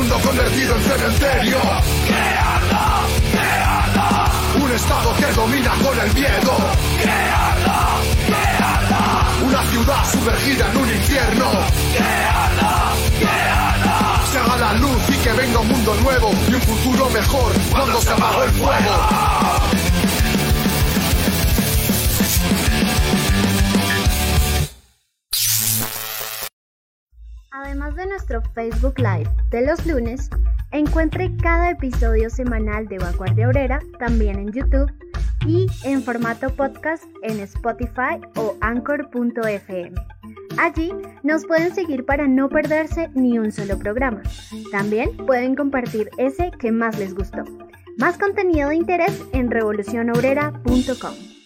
mundo convertido en cementerio. Un estado que domina con el miedo. Una ciudad sumergida en un infierno. Se haga la luz y que venga un mundo nuevo y un futuro mejor cuando se apagó el fuego. Además de nuestro Facebook Live de los lunes, encuentre cada episodio semanal de Vanguardia Obrera también en YouTube y en formato podcast en Spotify o anchor.fm. Allí nos pueden seguir para no perderse ni un solo programa. También pueden compartir ese que más les gustó. Más contenido de interés en revolucionobrera.com.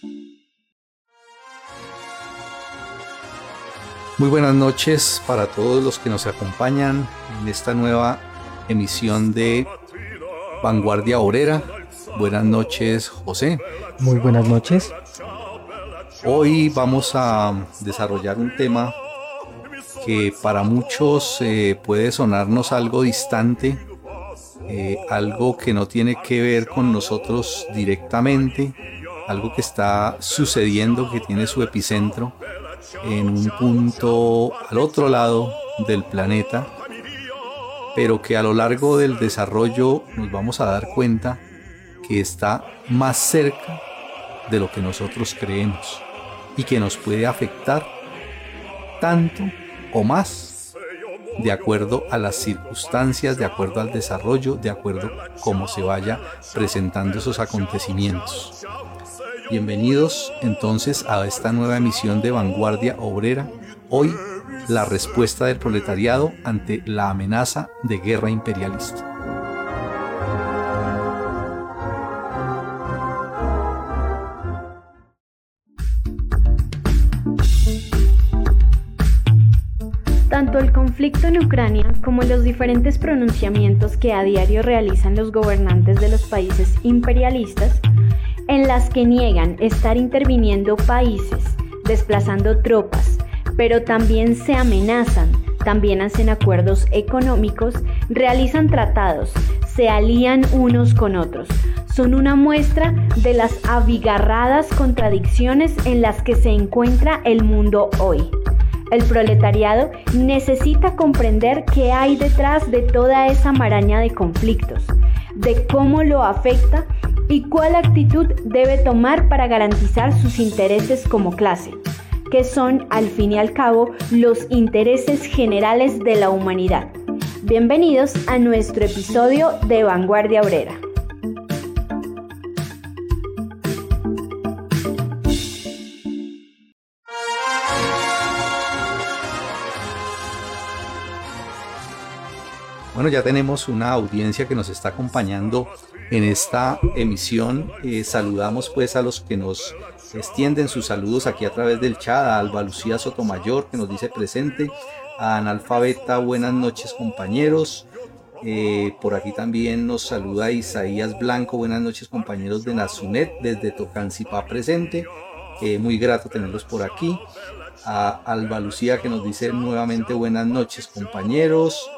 Muy buenas noches para todos los que nos acompañan en esta nueva emisión de Vanguardia Obrera. Buenas noches, José. Muy buenas noches. Hoy vamos a desarrollar un tema que para muchos eh, puede sonarnos algo distante, eh, algo que no tiene que ver con nosotros directamente, algo que está sucediendo, que tiene su epicentro en un punto al otro lado del planeta, pero que a lo largo del desarrollo nos vamos a dar cuenta que está más cerca de lo que nosotros creemos y que nos puede afectar tanto o más de acuerdo a las circunstancias, de acuerdo al desarrollo, de acuerdo a cómo se vaya presentando esos acontecimientos. Bienvenidos entonces a esta nueva emisión de Vanguardia Obrera. Hoy la respuesta del proletariado ante la amenaza de guerra imperialista. Tanto el conflicto en Ucrania como los diferentes pronunciamientos que a diario realizan los gobernantes de los países imperialistas, en las que niegan estar interviniendo países, desplazando tropas, pero también se amenazan, también hacen acuerdos económicos, realizan tratados, se alían unos con otros. Son una muestra de las abigarradas contradicciones en las que se encuentra el mundo hoy. El proletariado necesita comprender qué hay detrás de toda esa maraña de conflictos, de cómo lo afecta y cuál actitud debe tomar para garantizar sus intereses como clase, que son al fin y al cabo los intereses generales de la humanidad. Bienvenidos a nuestro episodio de Vanguardia Obrera. Bueno, ya tenemos una audiencia que nos está acompañando en esta emisión. Eh, saludamos pues a los que nos extienden sus saludos aquí a través del chat, a Alba Lucía Sotomayor que nos dice presente, a Analfabeta, buenas noches compañeros. Eh, por aquí también nos saluda Isaías Blanco, buenas noches compañeros de Nazunet desde Tocancipá presente. Eh, muy grato tenerlos por aquí. A Alba Lucía que nos dice nuevamente buenas noches compañeros.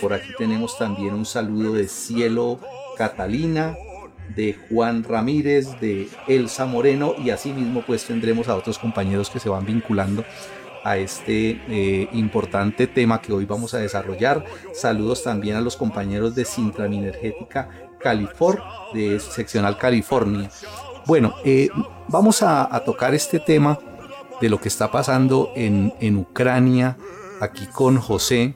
Por aquí tenemos también un saludo de Cielo Catalina, de Juan Ramírez, de Elsa Moreno y asimismo pues tendremos a otros compañeros que se van vinculando a este eh, importante tema que hoy vamos a desarrollar. Saludos también a los compañeros de Sintra Energética California, de Seccional California. Bueno, eh, vamos a, tocar este tema de lo que está pasando en, en Ucrania, aquí con José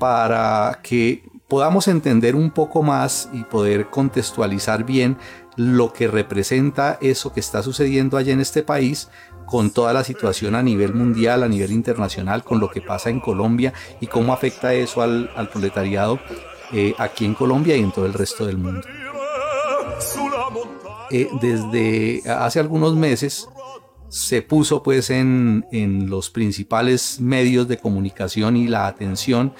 para que podamos entender un poco más y poder contextualizar bien lo que representa eso que está sucediendo allá en este país con toda la situación a nivel mundial, a nivel internacional, con lo que pasa en Colombia y cómo afecta eso al, proletariado eh, aquí en Colombia y en todo el resto del mundo. Eh, desde hace algunos meses se puso pues en, en los principales medios de comunicación y la atención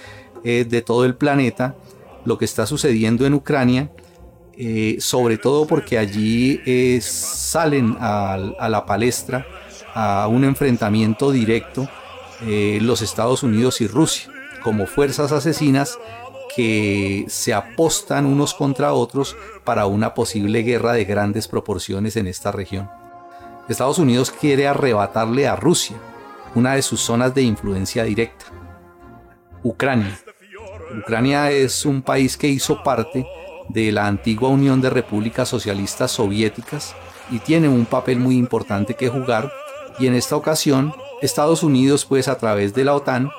eh, de todo el planeta lo que está sucediendo en Ucrania, eh, sobre todo porque allí eh, salen a, la palestra a un enfrentamiento directo los Estados Unidos y Rusia como fuerzas asesinas que se apostan unos contra otros para una posible guerra de grandes proporciones en esta región. Estados Unidos quiere arrebatarle a Rusia una de sus zonas de influencia directa, Ucrania. Ucrania es un país que hizo parte de la antigua Unión de Repúblicas Socialistas Soviéticas y tiene un papel muy importante que jugar. Y en esta ocasión Estados Unidos pues a través de la OTAN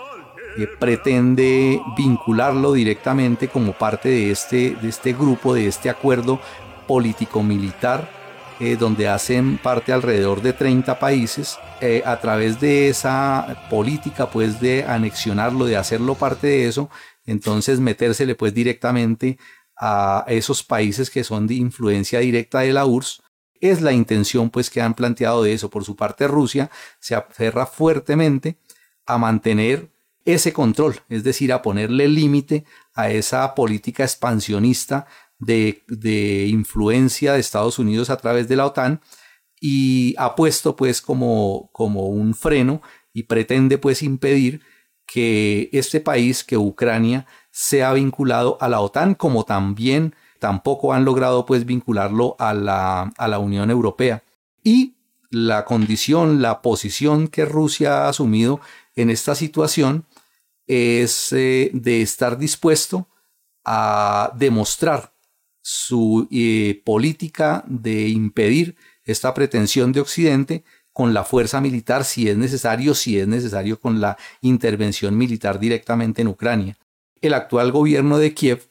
eh, pretende vincularlo directamente como parte de este, de este grupo, de este acuerdo político-militar eh, donde hacen parte alrededor de 30 países, eh, a través de esa política pues de anexionarlo, de hacerlo parte de eso, entonces metérsele pues directamente a esos países que son de influencia directa de la URSS, es la intención pues que han planteado de eso. Por su parte Rusia se aferra fuertemente a mantener ese control, es decir, a ponerle límite a esa política expansionista de, de, influencia de Estados Unidos a través de la OTAN y ha puesto pues como, como un freno y pretende pues impedir que este país, que Ucrania, sea vinculado a la OTAN, como también tampoco han logrado pues vincularlo a la, a la Unión Europea. Y la condición, la posición que Rusia ha asumido en esta situación es eh, de estar dispuesto a demostrar su eh, política de impedir esta pretensión de Occidente con la fuerza militar si es necesario, si es necesario con la intervención militar directamente en Ucrania. El actual gobierno de Kiev,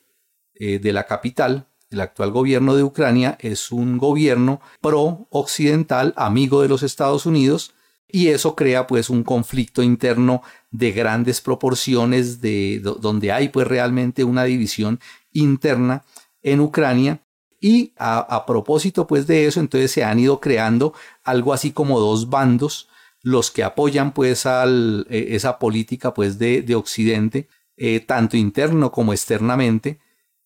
eh, de la capital, el actual gobierno de Ucrania es un gobierno pro-occidental, amigo de los Estados Unidos, y eso crea pues un conflicto interno de grandes proporciones, de, donde hay pues realmente una división interna en Ucrania. Y a, propósito pues de eso, entonces se han ido creando algo así como dos bandos, los que apoyan pues eh, esa política pues de, de Occidente, eh, tanto interno como externamente,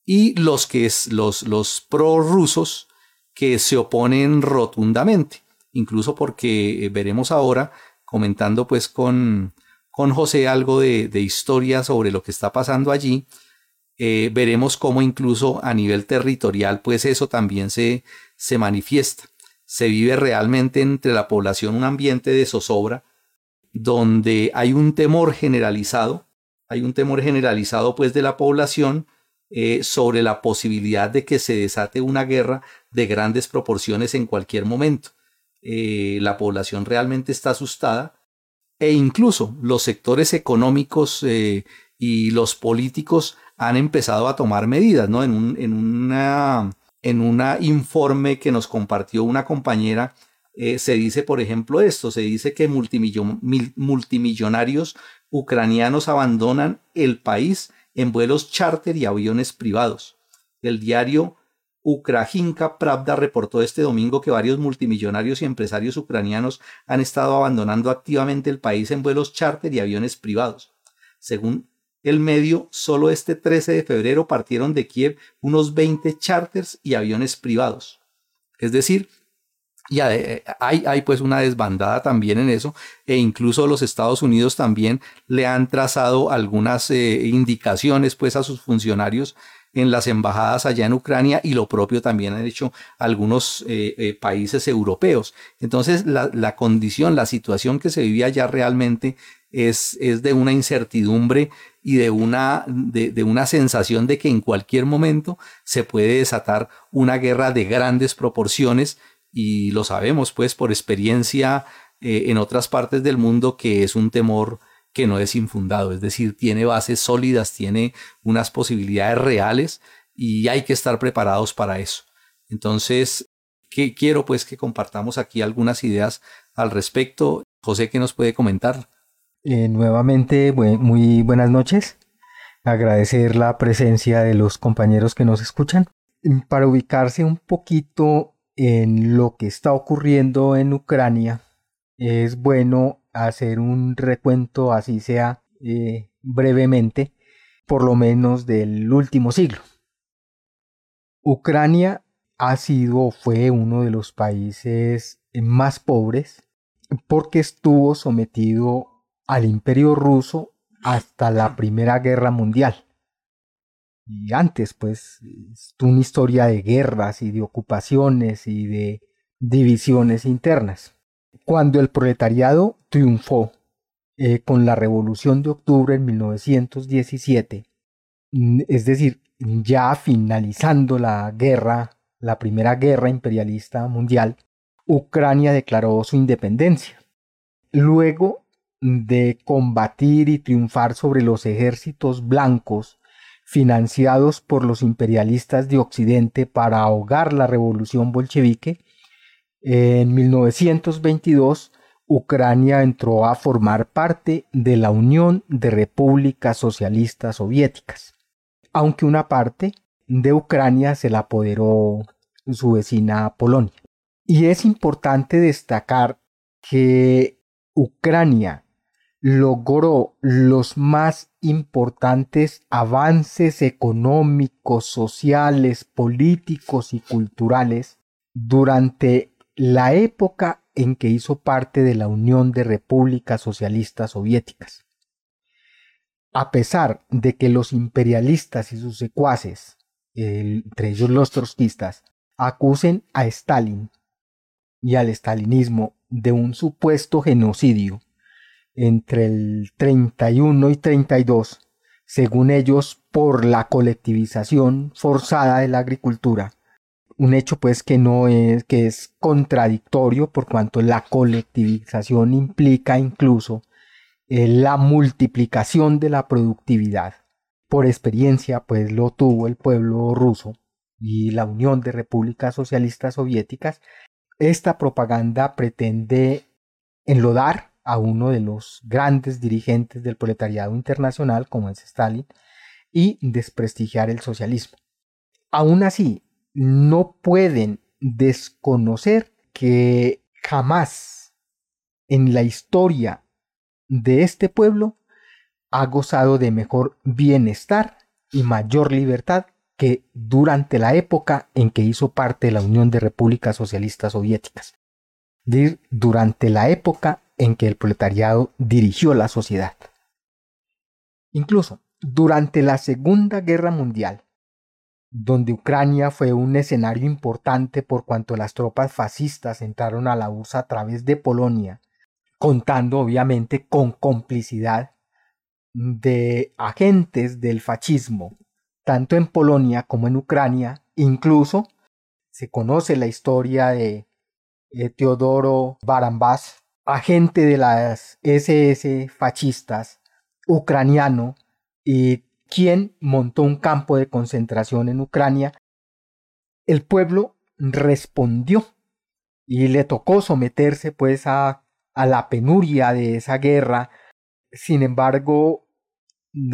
y los que es los, los prorrusos que se oponen rotundamente, incluso porque eh, veremos ahora, comentando pues con, con José algo de, historia sobre lo que está pasando allí, eh, veremos cómo incluso a nivel territorial pues eso también se, se manifiesta. Se vive realmente entre la población un ambiente de zozobra donde hay un temor generalizado hay un temor generalizado pues de la población eh, sobre la posibilidad de que se desate una guerra de grandes proporciones en cualquier momento. Eh, la población realmente está asustada e incluso los sectores económicos eh, y los políticos han empezado a tomar medidas, ¿no? En un en una, en informe que nos compartió una compañera se dice, por ejemplo, esto, se dice que multimillonarios ucranianos abandonan el país en vuelos charter y aviones privados. El diario Ukrajinka Pravda reportó este domingo que varios multimillonarios y empresarios ucranianos han estado abandonando activamente el país en vuelos charter y aviones privados. Según el medio, solo este 13 de febrero partieron de Kiev unos 20 charters y aviones privados. Es decir, y hay, hay, pues una desbandada también en eso e incluso los Estados Unidos también le han trazado algunas eh, indicaciones pues a sus funcionarios en las embajadas allá en Ucrania y lo propio también han hecho algunos eh, eh, países europeos. Entonces la, la, condición, la situación que se vivía allá realmente es, es de una incertidumbre y de una, de, una sensación de que en cualquier momento se puede desatar una guerra de grandes proporciones y lo sabemos pues por experiencia eh, en otras partes del mundo que es un temor que no es infundado, es decir, tiene bases sólidas, tiene unas posibilidades reales y hay que estar preparados para eso. Entonces, que quiero pues que compartamos aquí algunas ideas al respecto. José, ¿qué nos puede comentar? Eh, nuevamente, muy buenas noches. Agradecer la presencia de los compañeros que nos escuchan. Para ubicarse un poquito en lo que está ocurriendo en Ucrania, es bueno hacer un recuento, así sea eh, brevemente, por lo menos del último siglo. Ucrania ha sido, fue uno de los países más pobres porque estuvo sometido al imperio ruso hasta la Primera Guerra Mundial. y antes, pues, es una historia de guerras y de ocupaciones y de divisiones internas. Cuando el proletariado triunfó eh, con la Revolución de Octubre en 1917, mm, es decir, ya finalizando la guerra, la primera guerra imperialista mundial, Ucrania declaró su independencia. Luego de combatir y triunfar sobre los ejércitos blancos financiados por los imperialistas de Occidente para ahogar la revolución bolchevique, en 1922 Ucrania entró a formar parte de la Unión de Repúblicas Socialistas Soviéticas, aunque una parte de Ucrania se la apoderó su vecina Polonia. Y es importante destacar que Ucrania logró los más importantes avances económicos, sociales, políticos y culturales durante la época en que hizo parte de la Unión de Repúblicas Socialistas Soviéticas. A pesar de que los imperialistas y sus secuaces, entre ellos los trotskistas, acusen a Stalin y al stalinismo de un supuesto genocidio, entre el 31 y 32, según ellos, por la colectivización forzada de la agricultura. Un hecho pues que no es que es contradictorio por cuanto la colectivización implica incluso eh, la multiplicación de la productividad. Por experiencia pues lo tuvo el pueblo ruso y la Unión de Repúblicas Socialistas Soviéticas. Esta propaganda pretende enlodar a uno de los grandes dirigentes del proletariado internacional, como es Stalin, y desprestigiar el socialismo. Aún así, no pueden desconocer que jamás en la historia de este pueblo ha gozado de mejor bienestar y mayor libertad que durante la época en que hizo parte de la Unión de Repúblicas Socialistas Soviéticas. Durante la época en que el proletariado dirigió la sociedad. Incluso durante la Segunda Guerra Mundial, donde Ucrania fue un escenario importante por cuanto las tropas fascistas entraron a la URSS a través de Polonia, contando obviamente con complicidad de agentes del fascismo, tanto en Polonia como en Ucrania, incluso se conoce la historia de eh, Teodoro Barambás, agente de las SS fascistas ucraniano y quien montó un campo de concentración en Ucrania, el pueblo respondió y le tocó someterse pues a, a la penuria de esa guerra. Sin embargo,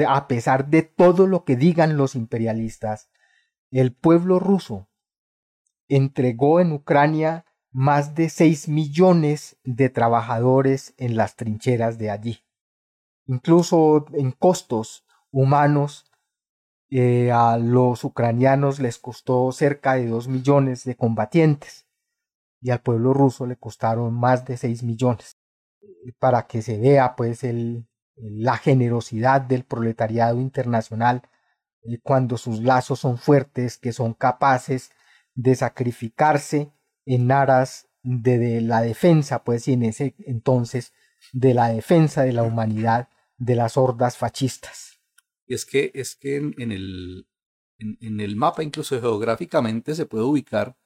a pesar de todo lo que digan los imperialistas, el pueblo ruso entregó en Ucrania más de 6 millones de trabajadores en las trincheras de allí. Incluso en costos humanos, eh, a los ucranianos les costó cerca de 2 millones de combatientes y al pueblo ruso le costaron más de 6 millones. Para que se vea pues el, la generosidad del proletariado internacional eh, cuando sus lazos son fuertes, que son capaces de sacrificarse en aras de, la defensa, pues, y en ese entonces de la defensa de la humanidad de las hordas fascistas. Y es que, es que en, el, en, el mapa, incluso geográficamente, se puede ubicar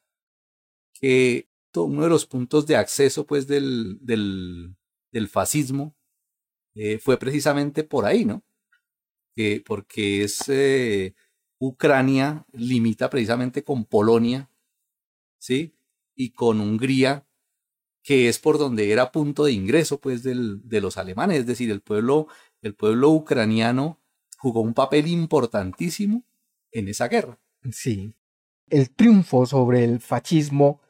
que uno de los puntos de acceso pues, del, del, del fascismo eh, fue precisamente por ahí, ¿no? porque es eh, Ucrania limita precisamente con Polonia, ¿sí? Y con Hungría, que es por donde era punto de ingreso pues del, de los alemanes, es decir, el pueblo, el pueblo ucraniano jugó un papel importantísimo en esa guerra. Sí. El triunfo sobre el fascismo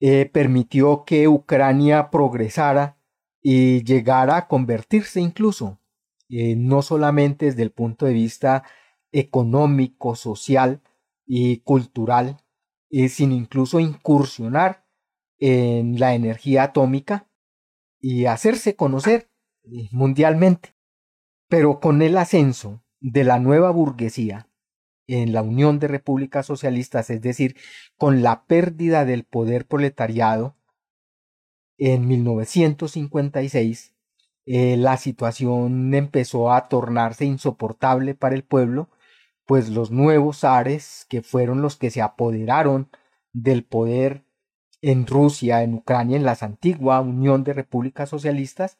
eh, permitió que Ucrania progresara y llegara a convertirse incluso, eh, no solamente desde el punto de vista económico, social y cultural, sino incluso incursionar en la energía atómica y hacerse conocer eh, mundialmente. Pero con el ascenso de la nueva burguesía, en la Unión de Repúblicas Socialistas, es decir, con la pérdida del poder proletariado en 1956, eh, la situación empezó a tornarse insoportable para el pueblo, pues los nuevos zares, que fueron los que se apoderaron del poder en Rusia, en Ucrania, en la antigua Unión de Repúblicas Socialistas,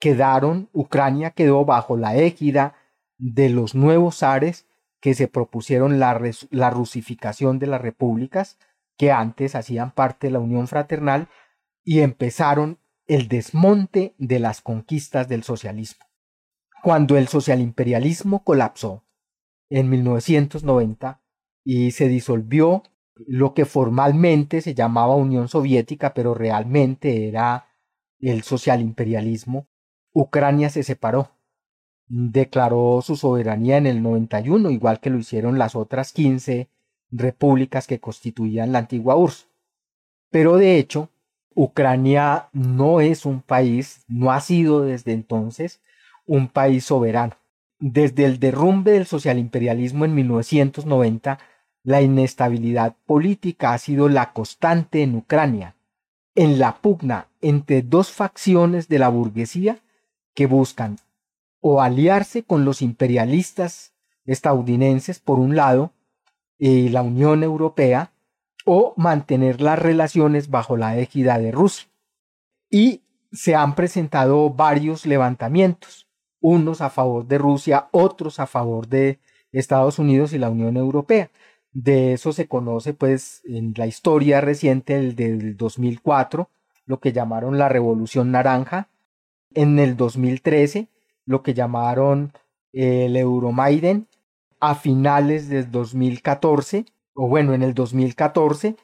quedaron, Ucrania quedó bajo la égida de los nuevos zares que se propusieron la, la rusificación de las repúblicas que antes hacían parte de la Unión Fraternal y empezaron el desmonte de las conquistas del socialismo. Cuando el socialimperialismo colapsó en 1990 y se disolvió lo que formalmente se llamaba Unión Soviética, pero realmente era el socialimperialismo, Ucrania se separó. Declaró su soberanía en el 91, igual que lo hicieron las otras 15 repúblicas que constituían la antigua URSS. Pero de hecho, Ucrania no es un país, no ha sido desde entonces un país soberano. Desde el derrumbe del socialimperialismo en 1990, la inestabilidad política ha sido la constante en Ucrania, en la pugna entre dos facciones de la burguesía que buscan o aliarse con los imperialistas estadounidenses por un lado y la Unión Europea o mantener las relaciones bajo la égida de Rusia. Y se han presentado varios levantamientos, unos a favor de Rusia, otros a favor de Estados Unidos y la Unión Europea. De eso se conoce pues en la historia reciente del, del 2004, lo que llamaron la Revolución Naranja, en el 2013 lo que llamaron el Euromaiden, a finales del 2014 o bueno, en el 2014,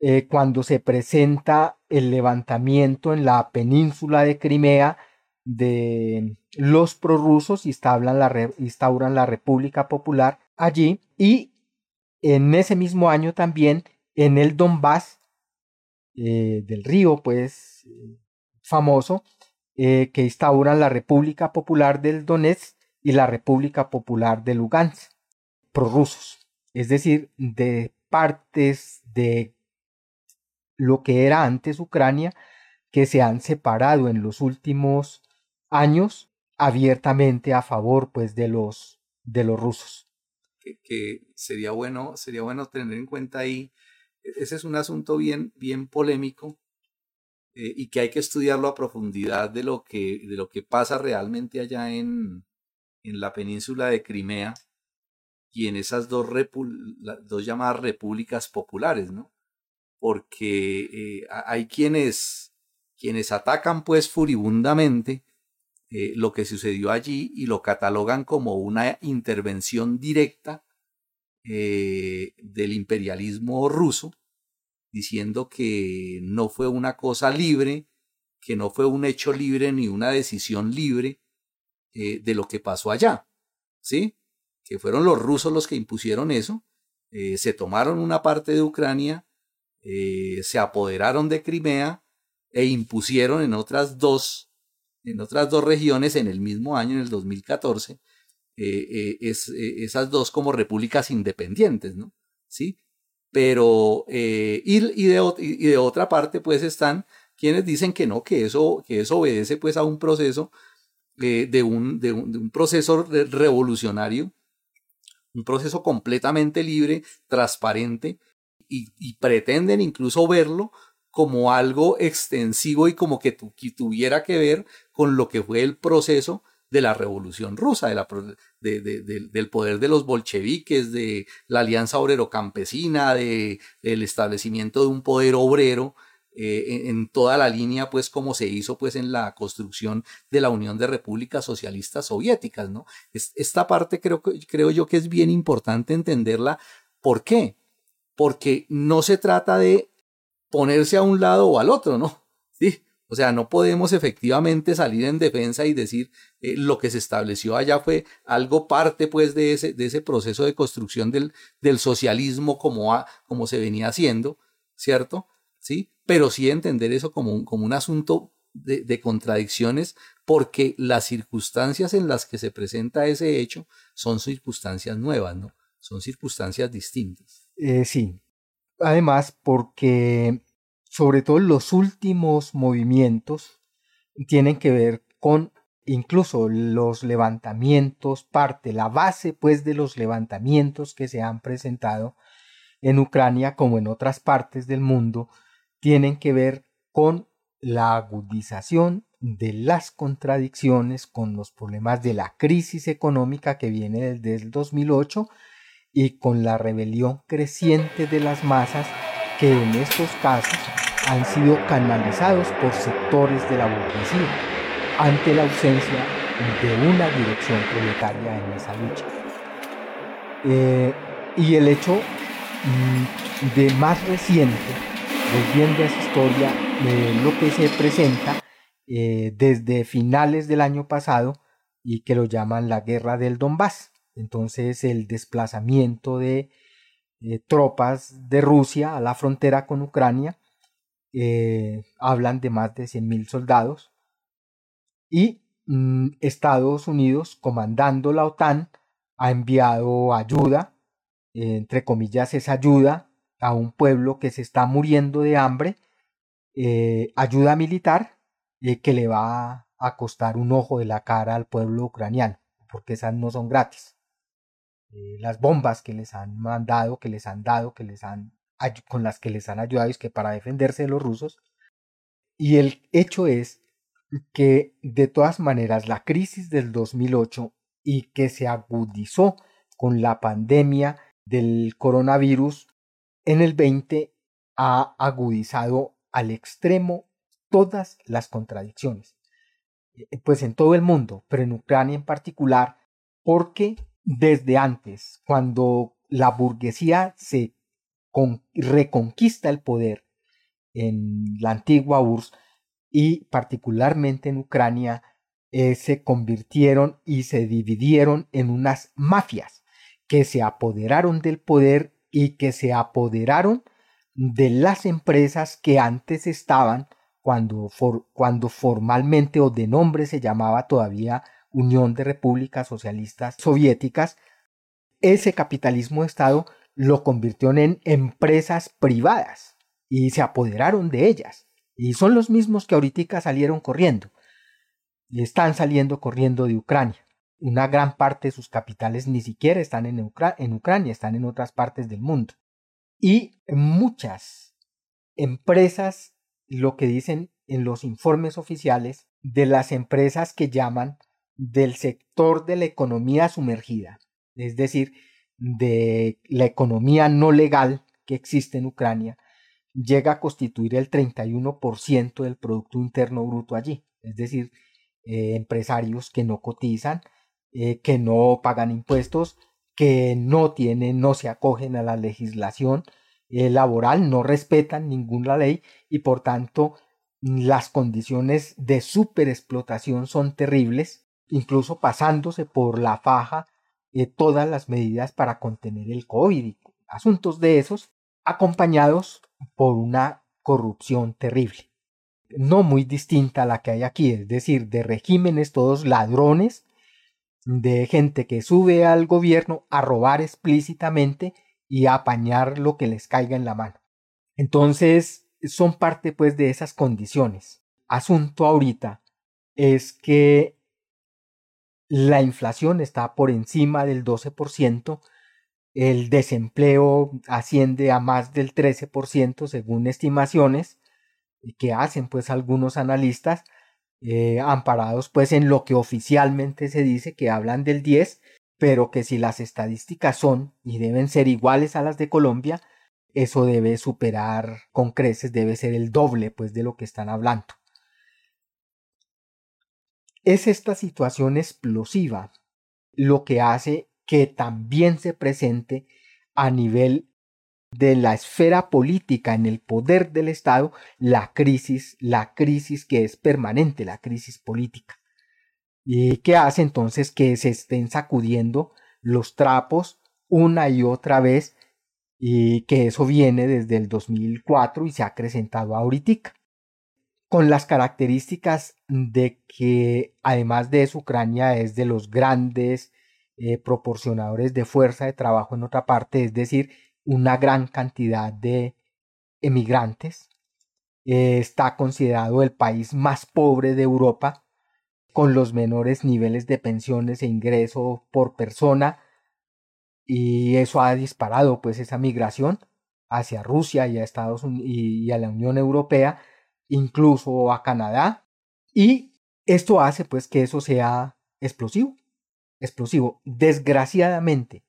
eh, cuando se presenta el levantamiento en la península de Crimea de los prorrusos, instauran la, instauran la República Popular allí, y en ese mismo año también en el Donbass eh, del río, pues famoso, eh, que instauran la República Popular del Donetsk y la República Popular de Lugansk, prorrusos. Es decir, de partes de lo que era antes Ucrania, que se han separado en los últimos años abiertamente a favor pues de los de los rusos. Que, sería bueno sería bueno tener en cuenta ahí e-, ese es un asunto bien bien polémico eh, y que hay que estudiarlo a profundidad de lo que de lo que pasa realmente allá en en la península de Crimea y en esas dos, dos llamadas repúblicas populares, ¿no? Porque eh, hay quienes, quienes atacan pues furibundamente eh, lo que sucedió allí y lo catalogan como una intervención directa eh, del imperialismo ruso, diciendo que no fue una cosa libre, que no fue un hecho libre ni una decisión libre de lo que pasó allá, ¿sí? que fueron los rusos los que impusieron eso, eh, se tomaron una parte de Ucrania, eh, se apoderaron de Crimea e impusieron en otras dos, en otras dos regiones en el mismo año, en el 2014, eh, esas dos como repúblicas independientes, ¿no? ¿Sí? Pero, y, y, de, y, de, otra parte, pues están quienes dicen que no, que eso, que eso obedece pues a un proceso de, un, de, un, proceso revolucionario un proceso completamente libre, transparente, y, pretenden incluso verlo como algo extensivo y como que, tuviera que ver con lo que fue el proceso de la revolución rusa, de del poder de los bolcheviques, de la alianza obrero-campesina, del establecimiento de un poder obrero eh, en, toda la línea, pues como se hizo pues en la construcción de la Unión de Repúblicas Socialistas Soviéticas, ¿no? esta parte creo, creo yo que es bien importante entenderla. ¿Por qué? Porque no se trata de ponerse a un lado o al otro, ¿no? Sí, o sea, no podemos efectivamente salir en defensa y decir eh, lo que se estableció allá fue algo parte pues de ese, de ese proceso de construcción del, del socialismo como, como se venía haciendo, ¿cierto? ¿Sí? pero sí entender eso como un, como un asunto de, contradicciones, porque las circunstancias en las que se presenta ese hecho son circunstancias nuevas, ¿no? son circunstancias distintas. Eh, sí, además porque sobre todo los últimos movimientos tienen que ver con incluso los levantamientos, parte, la base pues de los levantamientos que se han presentado en Ucrania como en otras partes del mundo, tienen que ver con la agudización de las contradicciones, con los problemas de la crisis económica que viene desde el 2008 y con la rebelión creciente de las masas que en estos casos han sido canalizados por sectores de la burguesía ante la ausencia de una dirección proletaria en esa lucha. Eh, y el hecho mm, de más reciente, volviendo a esa historia, de lo que se presenta eh, desde finales del año pasado y que lo llaman la guerra del Donbass. Entonces el desplazamiento de eh, tropas de Rusia a la frontera con Ucrania, eh, hablan de más de 100.000 soldados y mm, Estados Unidos, comandando la OTAN, ha enviado ayuda, entre comillas es ayuda, a un pueblo que se está muriendo de hambre, ayuda militar que le va a costar un ojo de la cara al pueblo ucraniano, porque esas no son gratis. Eh, las bombas que les han mandado, que les han dado, que les han con las que les han ayudado es que para defenderse de los rusos. Y el hecho es que de todas maneras la crisis del 2008 y que se agudizó con la pandemia del coronavirus en el 20 ha agudizado al extremo todas las contradicciones, eh, pues en todo el mundo, pero en Ucrania en particular, porque desde antes, cuando la burguesía se reconquista el poder en la antigua URSS y particularmente en Ucrania, eh, se convirtieron y se dividieron en unas mafias que se apoderaron del poder y que se apoderaron de las empresas que antes estaban cuando, cuando formalmente o de nombre se llamaba todavía Unión de Repúblicas Socialistas Soviéticas, ese capitalismo de Estado lo convirtió en empresas privadas y se apoderaron de ellas. Y son los mismos que ahorita salieron corriendo y están saliendo corriendo de Ucrania. Una gran parte de sus capitales ni siquiera están en, en Ucrania, están en otras partes del mundo. Y muchas empresas lo que dicen en los informes oficiales de las empresas que llaman del sector de la economía sumergida, es decir, de la economía no legal que existe en Ucrania, llega a constituir el 31% del Producto Interno Bruto allí, es decir, eh, empresarios que no cotizan, eh, que no pagan impuestos, que no tienen, no se acogen a la legislación eh, laboral, no respetan ninguna ley y por tanto las condiciones de superexplotación son terribles, incluso pasándose por la faja de todas las medidas para contener el COVID, asuntos de esos, acompañados por una corrupción terrible, no muy distinta a la que hay aquí, es decir, de regímenes todos ladrones, de gente que sube al gobierno a robar explícitamente y apañar lo que les caiga en la mano. Entonces, son parte pues de esas condiciones. Asunto ahorita es que la inflación está por encima del 12%, el desempleo asciende a más del 13% según estimaciones que hacen pues algunos analistas eh, amparados pues en lo que oficialmente se dice que hablan del 10 pero que si las estadísticas son y deben ser iguales a las de Colombia, eso debe superar con creces, debe ser el doble pues de lo que están hablando. Es esta situación explosiva lo que hace que también se presente a nivel de la esfera política en el poder del Estado la crisis, la crisis que es permanente, la crisis política. Y que hace entonces que se estén sacudiendo los trapos una y otra vez y que eso viene desde el 2004 y se ha acrecentado ahorita con las características de que además de eso Ucrania es de los grandes eh, proporcionadores de fuerza de trabajo en otra parte, es decir, una gran cantidad de emigrantes. Eh, está considerado el país más pobre de Europa, con los menores niveles de pensiones e ingreso por persona, y eso ha disparado pues esa migración hacia Rusia y a Estados Unidos y a la Unión Europea, incluso a Canadá, y esto hace pues que eso sea explosivo, explosivo. Desgraciadamente,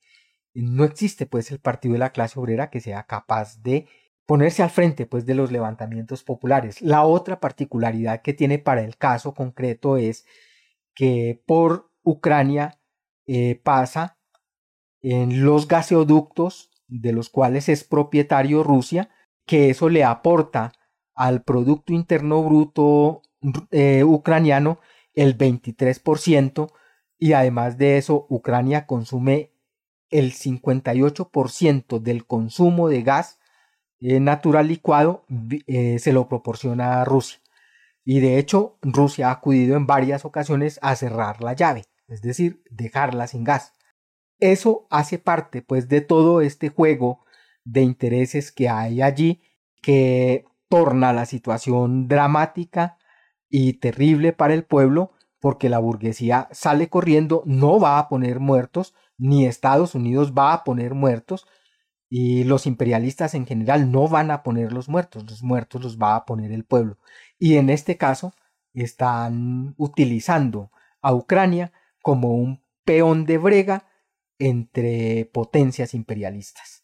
no existe pues el partido de la clase obrera que sea capaz de ponerse al frente pues de los levantamientos populares. La otra particularidad que tiene para el caso concreto es que por Ucrania eh, pasa en los gaseoductos de los cuales es propietario Rusia, que eso le aporta al Producto Interno Bruto eh, ucraniano el 23% y además de eso Ucrania consume el 58% del consumo de gas eh, natural licuado eh, se lo proporciona a Rusia. Y de hecho Rusia ha acudido en varias ocasiones a cerrar la llave, es decir, dejarla sin gas. Eso hace parte pues de todo este juego de intereses que hay allí que torna la situación dramática y terrible para el pueblo porque la burguesía sale corriendo, no va a poner muertos, ni Estados Unidos va a poner muertos, y los imperialistas en general no van a poner los muertos, los muertos los va a poner el pueblo. Y en este caso están utilizando a Ucrania como un peón de brega entre potencias imperialistas.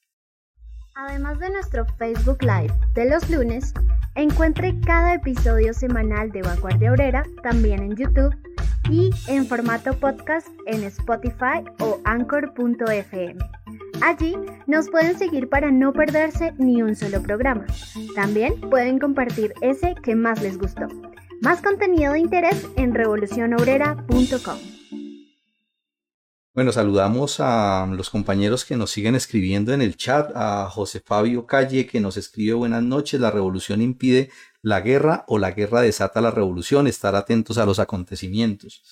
Además de nuestro Facebook Live de los lunes, encuentre cada episodio semanal de Vanguardia Obrera también en YouTube y en formato podcast en Spotify o anchor.fm. Allí nos pueden seguir para no perderse ni un solo programa. También pueden compartir ese que más les gustó. Más contenido de interés en revolucionobrera.com. Bueno, saludamos a los compañeros que nos siguen escribiendo en el chat, a José Fabio Calle que nos escribe buenas noches, la revolución impide la guerra o la guerra desata la revolución, estar atentos a los acontecimientos.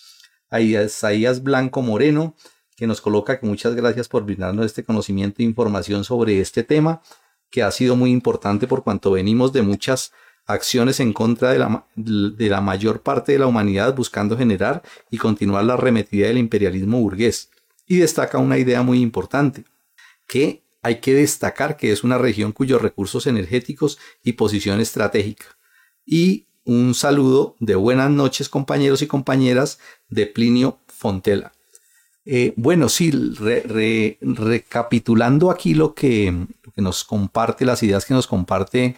A Isaías Blanco Moreno que nos coloca que muchas gracias por brindarnos este conocimiento e información sobre este tema que ha sido muy importante por cuanto venimos de muchas acciones en contra de la, de la mayor parte de la humanidad buscando generar y continuar la arremetida del imperialismo burgués. Y destaca una idea muy importante, que hay que destacar que es una región cuyos recursos energéticos y posición estratégica. Y un saludo de buenas noches compañeros y compañeras de Plinio Fontela. Eh, bueno, sí, recapitulando aquí lo que, nos comparte, las ideas que nos comparte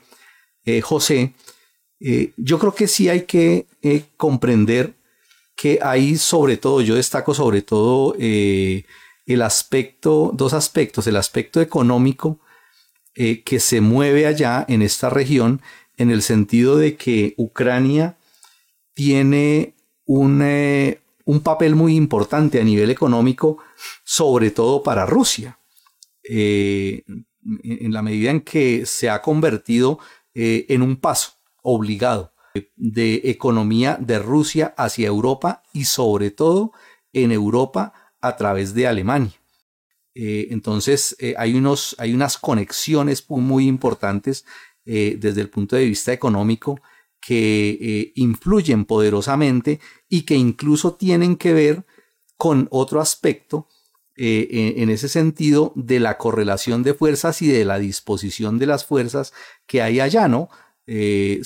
eh, José, eh, yo creo que sí hay que comprender que hay sobre todo, yo destaco sobre todo el aspecto, dos aspectos, el aspecto económico que se mueve allá en esta región en el sentido de que Ucrania tiene un, un papel muy importante a nivel económico, sobre todo para Rusia. en la medida en que se ha convertido eh, en un paso obligado de economía de Rusia hacia Europa y sobre todo en Europa a través de Alemania. Eh, entonces eh, hay, unos, hay unas conexiones muy importantes desde el punto de vista económico que influyen poderosamente y que incluso tienen que ver con otro aspecto en, ese sentido de la correlación de fuerzas y de la disposición de las fuerzas que hay allá, ¿no? Eh,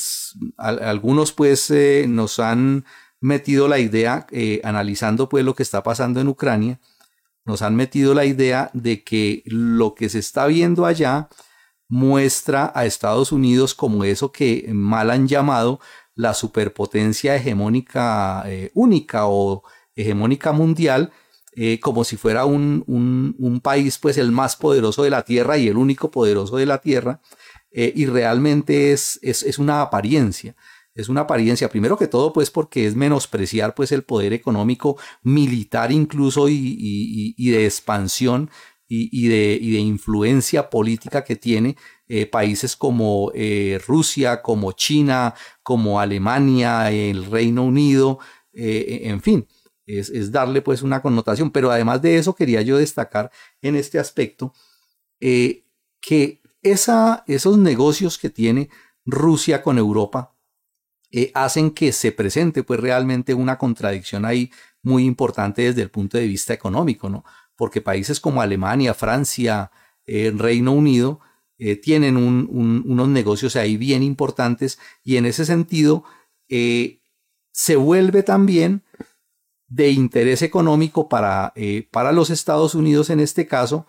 algunos pues eh, nos han metido la idea, eh, analizando pues lo que está pasando en Ucrania, nos han metido la idea de que lo que se está viendo allá muestra a Estados Unidos como eso que mal han llamado la superpotencia hegemónica única o hegemónica mundial, como si fuera un, un, país pues el más poderoso de la Tierra y el único poderoso de la Tierra, eh, y realmente es, es, una apariencia. Es una apariencia, primero que todo, pues porque es menospreciar pues el poder económico, militar incluso y, de expansión y, de, influencia política que tiene eh, países como eh, Rusia, como China, como Alemania, el Reino Unido, en fin. es, darle pues una connotación. Pero además de eso quería yo destacar en este aspecto que esos negocios que tiene Rusia con Europa eh, hacen que se presente pues realmente una contradicción ahí muy importante desde el punto de vista económico, ¿no? Porque países como Alemania, Francia, eh, Reino Unido tienen unos negocios ahí bien importantes y en ese sentido se vuelve también de interés económico para, eh, para los Estados Unidos en este caso,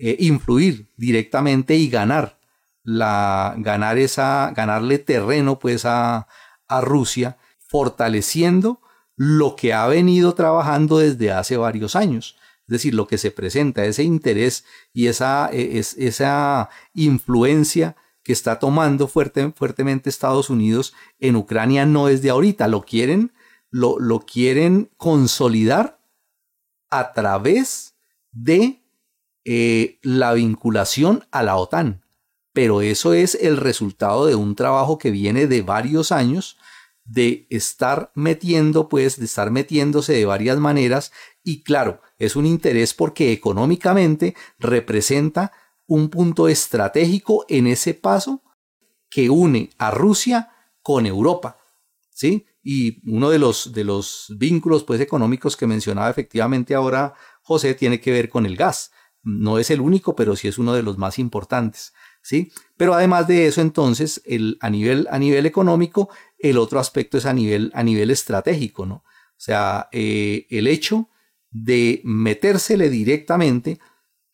eh, influir directamente y ganar, la, ganar esa, ganarle terreno pues a, a Rusia, fortaleciendo lo que ha venido trabajando desde hace varios años. Es decir, lo que se presenta, ese interés y esa, e, es, esa influencia que está tomando fuerte, fuertemente Estados Unidos en Ucrania no es de ahorita, lo quieren lo, quieren consolidar a través de eh, la vinculación a la OTAN. Pero eso es el resultado de un trabajo que viene de varios años de estar metiendo, pues, de estar metiéndose de varias maneras. Y claro, es un interés porque económicamente representa un punto estratégico en ese paso que une a Rusia con Europa. ¿Sí? Y uno de los, de los vínculos pues, económicos que mencionaba efectivamente ahora José tiene que ver con el gas. No es el único, pero sí es uno de los más importantes. ¿sí? Pero además de eso, entonces, el, a, nivel, a nivel económico, el otro aspecto es a nivel, a nivel estratégico. ¿no? O sea, eh, el hecho de metérsele directamente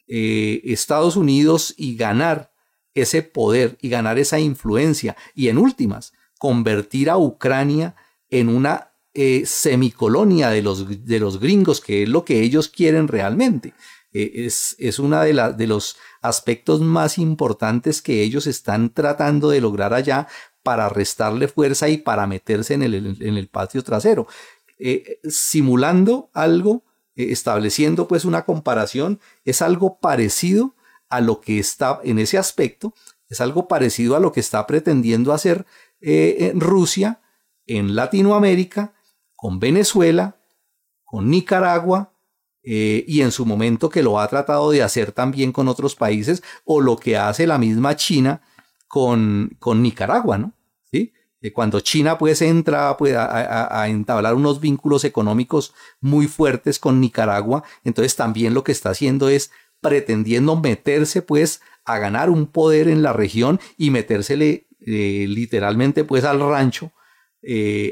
eh, Estados Unidos y ganar ese poder y ganar esa influencia y en últimas convertir a Ucrania en una eh, semicolonia de los, de los gringos, que es lo que ellos quieren realmente. Eh, es, es uno de, de los aspectos más importantes que ellos están tratando de lograr allá para restarle fuerza y para meterse en el, en el patio trasero. Eh, simulando algo, estableciendo pues una comparación, es algo parecido a lo que está en ese aspecto, es algo parecido a lo que está pretendiendo hacer Rusia en Latinoamérica, con Venezuela, con Nicaragua, eh, y en su momento que lo ha tratado de hacer también con otros países, o lo que hace la misma China con, con Nicaragua, ¿no? ¿Sí? Eh, cuando China pues entra pues, a, entablar unos vínculos económicos muy fuertes con Nicaragua, entonces también lo que está haciendo es pretendiendo meterse pues a ganar un poder en la región y metérsele eh, literalmente pues al rancho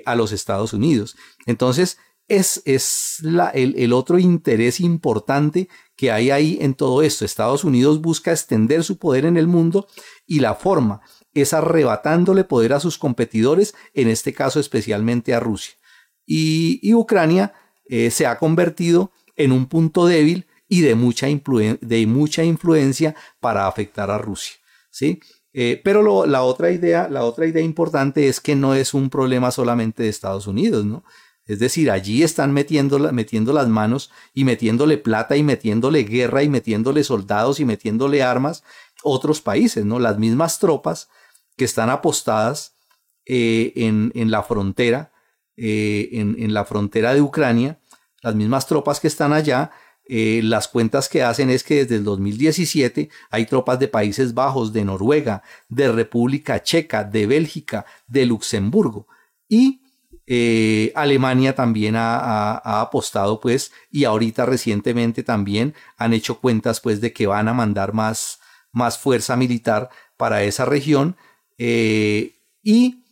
a los Estados Unidos. Entonces, es, es la, el, otro interés importante que hay ahí en todo esto. Estados Unidos busca extender su poder en el mundo y la forma es arrebatándole poder a sus competidores, en este caso especialmente a Rusia. Y, Ucrania eh, se ha convertido en un punto débil y de mucha, de mucha influencia para afectar a Rusia. ¿sí? Eh, pero la, otra idea, la otra idea importante es que no es un problema solamente de Estados Unidos, ¿no? Es decir, allí están metiendo, metiendo las manos y metiéndole plata y metiéndole guerra y metiéndole soldados y metiéndole armas otros países, ¿no? Las mismas tropas que están apostadas eh, en, en, la frontera, eh, en, en la frontera de Ucrania, las mismas tropas que están allá eh, las cuentas que hacen es que desde el 2017 hay tropas de Países Bajos, de Noruega, de República Checa, de Bélgica, de Luxemburgo y eh, Alemania también ha, apostado pues y ahorita recientemente también han hecho cuentas pues de que van a mandar más, más fuerza militar para esa región eh, y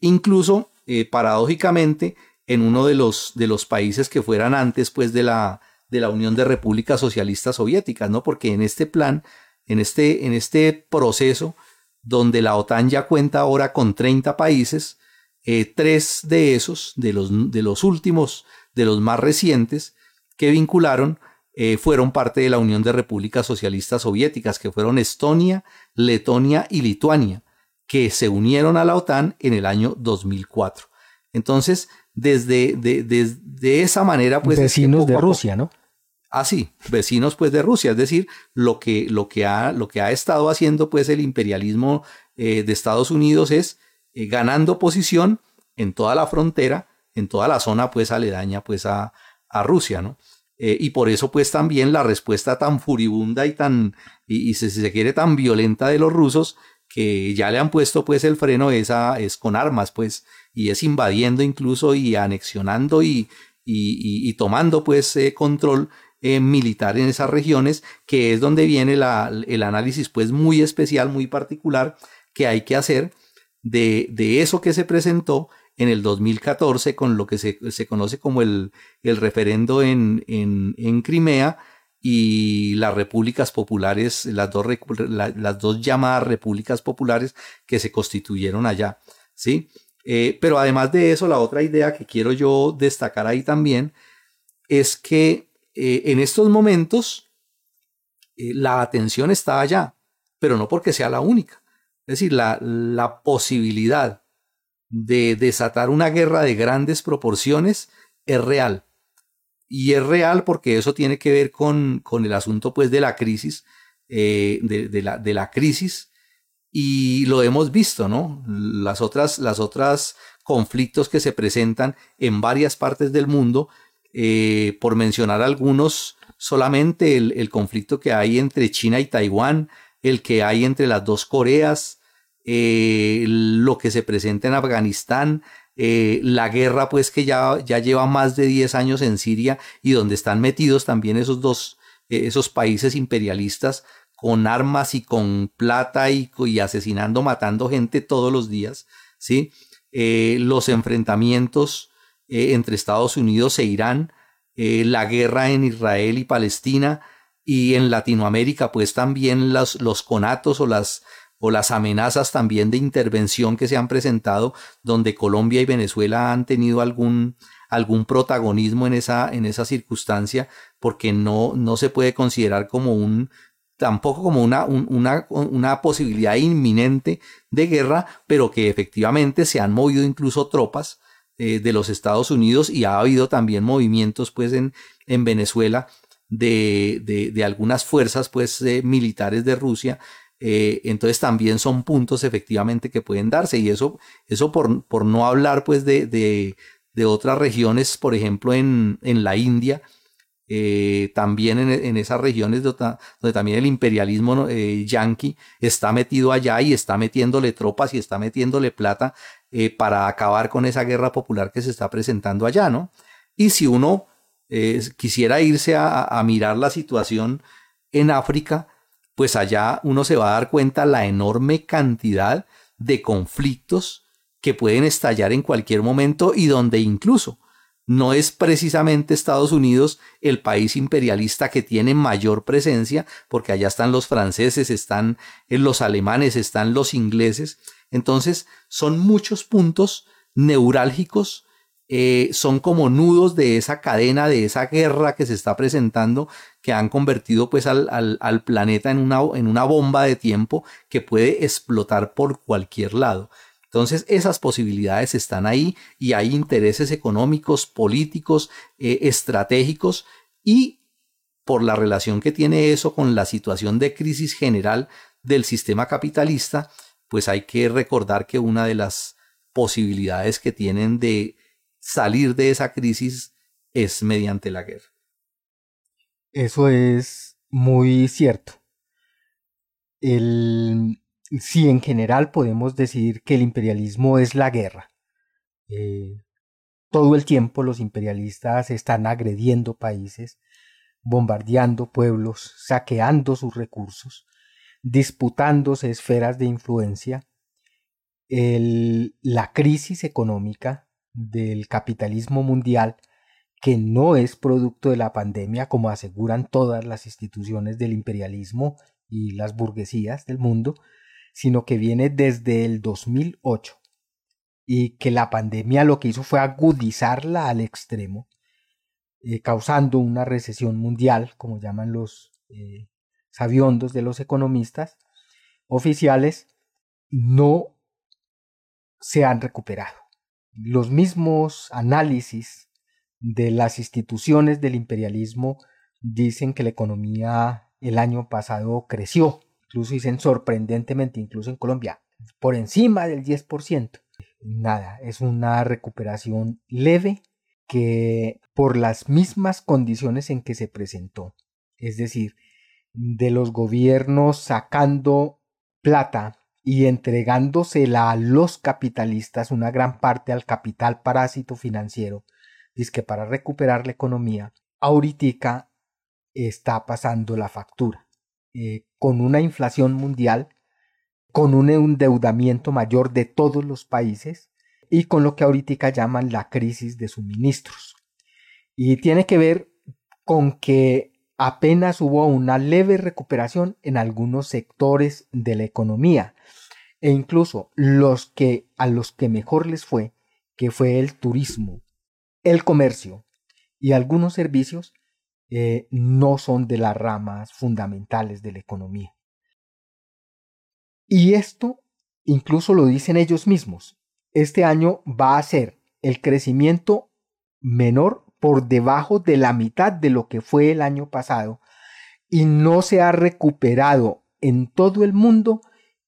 incluso paradójicamente en uno de los, de los países que fueran antes pues de la de la Unión de Repúblicas Socialistas Soviéticas, ¿no? Porque en este plan, en este, en este proceso, donde la OTAN ya cuenta ahora con 30 países, eh, tres de esos, de los, de los últimos, de los más recientes, que vincularon, eh, fueron parte de la Unión de Repúblicas Socialistas Soviéticas, que fueron Estonia, Letonia y Lituania, que se unieron a la OTAN en el año 2004. Entonces, desde de, esa manera, pues... Vecinos de Rusia, ¿no? Ah, sí, vecinos pues de Rusia, es decir, lo que, lo que, ha, lo que ha estado haciendo pues el imperialismo eh, de Estados Unidos es eh, ganando posición en toda la frontera, en toda la zona pues aledaña pues a, Rusia, ¿no? Eh, y por eso pues también la respuesta tan furibunda y tan, y, y si se quiere, tan violenta de los rusos, que ya le han puesto pues el freno es, es con armas pues, y es invadiendo incluso y anexionando y, y, y tomando pues eh, control militar en esas regiones, que es donde viene la, el análisis pues muy especial, muy particular que hay que hacer de, de eso que se presentó en el 2014 con lo que se, se conoce como el, el referendo en, en, en, Crimea y las repúblicas populares, las dos, la, las dos llamadas repúblicas populares que se constituyeron allá. ¿sí? Eh, pero además de eso, la otra idea que quiero yo destacar ahí también es que eh, en estos momentos eh, la atención está allá, pero no porque sea la única. Es decir, la, posibilidad de desatar una guerra de grandes proporciones es real. Y es real porque eso tiene que ver con, con el asunto pues de la crisis, eh, de, la, crisis, y lo hemos visto, ¿no? Las otras, las otras conflictos que se presentan en varias partes del mundo, eh, por mencionar algunos, solamente el conflicto que hay entre China y Taiwán, el que hay entre las dos Coreas, eh, lo que se presenta en Afganistán, eh, la guerra pues que ya, ya lleva más de 10 años en Siria y donde están metidos también esos dos, eh, esos países imperialistas con armas y con plata y, y asesinando, matando gente todos los días, ¿sí? Los enfrentamientos entre Estados Unidos e Irán, la guerra en Israel y Palestina, y en Latinoamérica, pues también los, los conatos o las, o las amenazas también de intervención que se han presentado, donde Colombia y Venezuela han tenido algún, algún protagonismo en esa, en esa circunstancia, porque no, no se puede considerar como un, tampoco como una, una, una posibilidad inminente de guerra, pero que efectivamente se han movido incluso tropas eh, de los Estados Unidos y ha habido también movimientos pues en, en Venezuela de, de, algunas fuerzas pues eh, militares de Rusia eh, entonces también son puntos efectivamente que pueden darse y eso, eso por, por no hablar pues de, de, de, otras regiones, por ejemplo en, en la India, eh, también en, en, esas regiones donde, también el imperialismo yanqui está metido allá y está metiéndole tropas y está metiéndole plata para acabar con esa guerra popular que se está presentando allá, ¿no? Y si uno eh, quisiera irse a, a mirar la situación en África, pues allá uno se va a dar cuenta la enorme cantidad de conflictos que pueden estallar en cualquier momento y donde incluso no es precisamente Estados Unidos el país imperialista que tiene mayor presencia, porque allá están los franceses, están los alemanes, están los ingleses. Entonces son muchos puntos neurálgicos eh, son como nudos de esa cadena, de esa guerra que se está presentando, que han convertido pues al, al, planeta en una, en una bomba de tiempo que puede explotar por cualquier lado. Entonces esas posibilidades están ahí y hay intereses económicos, políticos, eh, estratégicos y por la relación que tiene eso con la situación de crisis general del sistema capitalista, pues hay que recordar que una de las posibilidades que tienen de salir de esa crisis es mediante la guerra. Eso es muy cierto. El, si en general podemos decir que el imperialismo es la guerra, eh, todo el tiempo los imperialistas están agrediendo países, bombardeando pueblos, saqueando sus recursos, disputándose esferas de influencia. El, la crisis económica del capitalismo mundial que no es producto de la pandemia, como aseguran todas las instituciones del imperialismo y las burguesías del mundo, sino que viene desde el 2008 y que la pandemia lo que hizo fue agudizarla al extremo, eh, causando una recesión mundial, como llaman los eh, sabiondos de los economistas oficiales, no se han recuperado los mismos análisis de las instituciones del imperialismo dicen que la economía el año pasado creció, incluso dicen sorprendentemente, incluso en Colombia, por encima del 10%. nada, es una recuperación leve que por las mismas condiciones en que se presentó, es decir, de los gobiernos sacando plata y entregándosela a los capitalistas, una gran parte al capital parásito financiero, que para recuperar la economía, ahorita está pasando la factura, eh, con una inflación mundial, con un endeudamiento mayor de todos los países y con lo que ahorita llaman la crisis de suministros. Y tiene que ver con que apenas hubo una leve recuperación en algunos sectores de la economía e incluso los que a los que mejor les fue, que fue el turismo, el comercio y algunos servicios, eh, no son de las ramas fundamentales de la economía. Y esto incluso lo dicen ellos mismos. Este año va a ser el crecimiento menor por debajo de la mitad de lo que fue el año pasado y no se ha recuperado en todo el mundo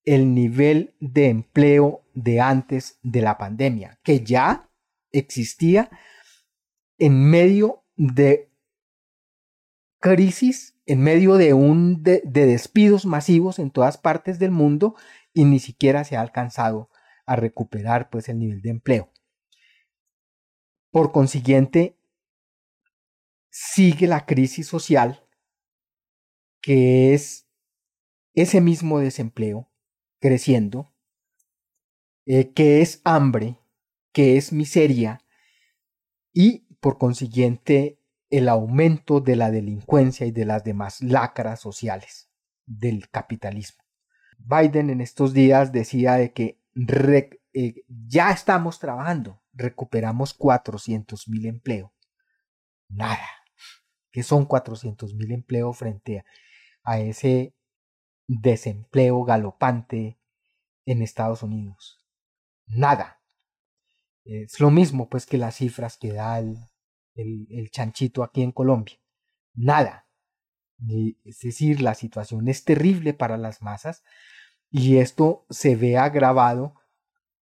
el nivel de empleo de antes de la pandemia, que ya existía en medio de crisis, en medio de un de, despidos masivos en todas partes del mundo y ni siquiera se ha alcanzado a recuperar pues el nivel de empleo. Por consiguiente, sigue la crisis social que es ese mismo desempleo creciendo, eh, que es hambre, que es miseria y por consiguiente el aumento de la delincuencia y de las demás lacras sociales del capitalismo. Biden en estos días decía de que eh, ya estamos trabajando, recuperamos 400 mil empleos. Nada. ¿Qué son 400 mil empleos frente a ese desempleo galopante en Estados Unidos? Nada. Es lo mismo pues que las cifras que da el, el, chanchito aquí en Colombia. Nada. Es decir, la situación es terrible para las masas y esto se ve agravado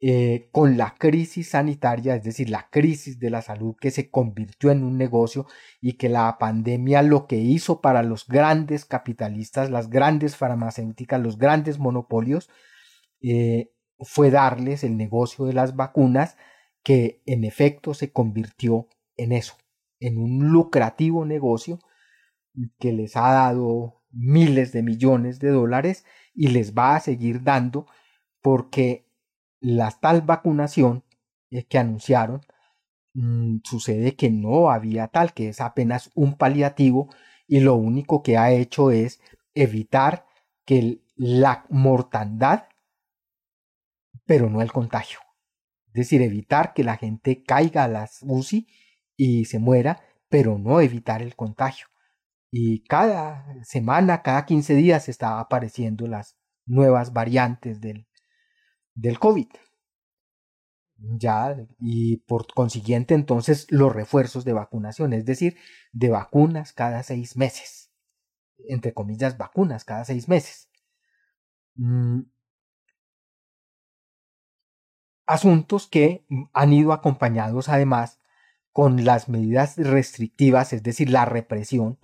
eh, con la crisis sanitaria, es decir, la crisis de la salud que se convirtió en un negocio y que la pandemia lo que hizo para los grandes capitalistas, las grandes farmacéuticas, los grandes monopolios, eh, fue darles el negocio de las vacunas que en efecto se convirtió en eso, en un lucrativo negocio que les ha dado miles de millones de dólares y les va a seguir dando porque la tal vacunación que anunciaron mm, sucede que no había tal, que es apenas un paliativo y lo único que ha hecho es evitar que la mortandad, pero no el contagio. Es decir, evitar que la gente caiga a las UCI y se muera, pero no evitar el contagio. Y cada semana, cada 15 días están apareciendo las nuevas variantes del, del COVID. Ya, y por consiguiente entonces los refuerzos de vacunación, es decir, de vacunas cada seis meses, entre comillas, vacunas cada seis meses. Mm, asuntos que han ido acompañados además con las medidas restrictivas, es decir, la represión,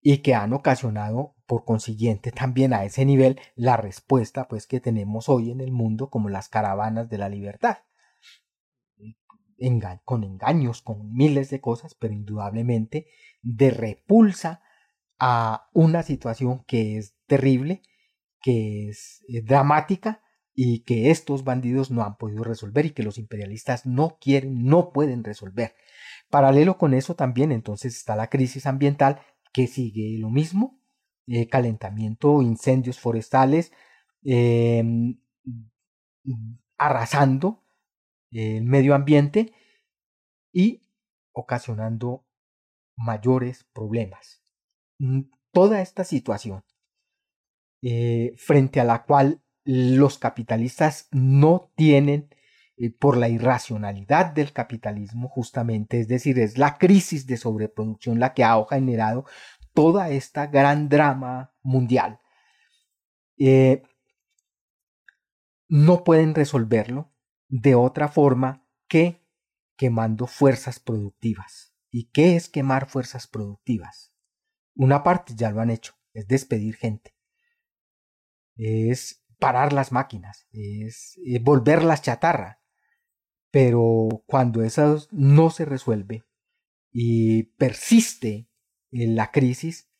y que han ocasionado por consiguiente también a ese nivel la respuesta pues que tenemos hoy en el mundo como las caravanas de la libertad. con engaños, con miles de cosas, pero indudablemente de repulsa a una situación que es terrible, que es dramática y que estos bandidos no han podido resolver y que los imperialistas no quieren, no pueden resolver. Paralelo con eso también entonces está la crisis ambiental que sigue lo mismo, eh, calentamiento, incendios forestales, em, arrasando el medio ambiente y ocasionando mayores problemas. Mm, toda esta situación eh, frente a la cual los capitalistas no tienen eh, por la irracionalidad del capitalismo justamente, es decir, es la crisis de sobreproducción la que ha generado toda esta gran drama mundial. Eh, no pueden resolverlo de otra forma que quemando fuerzas productivas. ¿Y qué es quemar fuerzas productivas? Una parte ya lo han hecho, es despedir gente, es parar las máquinas, es eh, volverlas chatarra. Pero cuando eso no se resuelve y persiste la crisis,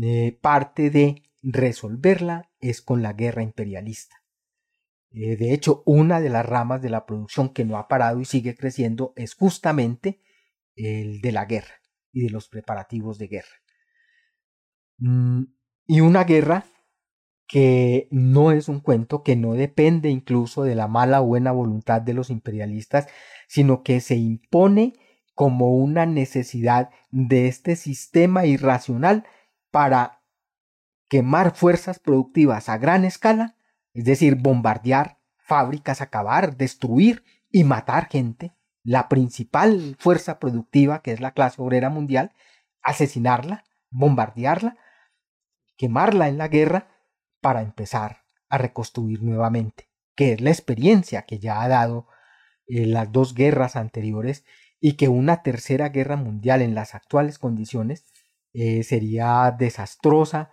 eh, parte de resolverla es con la guerra imperialista. Eh, de hecho, una de las ramas de la producción que no ha parado y sigue creciendo es justamente el de la guerra y de los preparativos de guerra. Mm, y una guerra que no es un cuento, que no depende incluso de la mala o buena voluntad de los imperialistas, sino que se impone como una necesidad de este sistema irracional para quemar fuerzas productivas a gran escala es decir, bombardear fábricas, acabar, destruir y matar gente, la principal fuerza productiva que es la clase obrera mundial, asesinarla, bombardearla, quemarla en la guerra para empezar a reconstruir nuevamente, que es la experiencia que ya ha dado eh, las dos guerras anteriores y que una tercera guerra mundial en las actuales condiciones eh, sería desastrosa,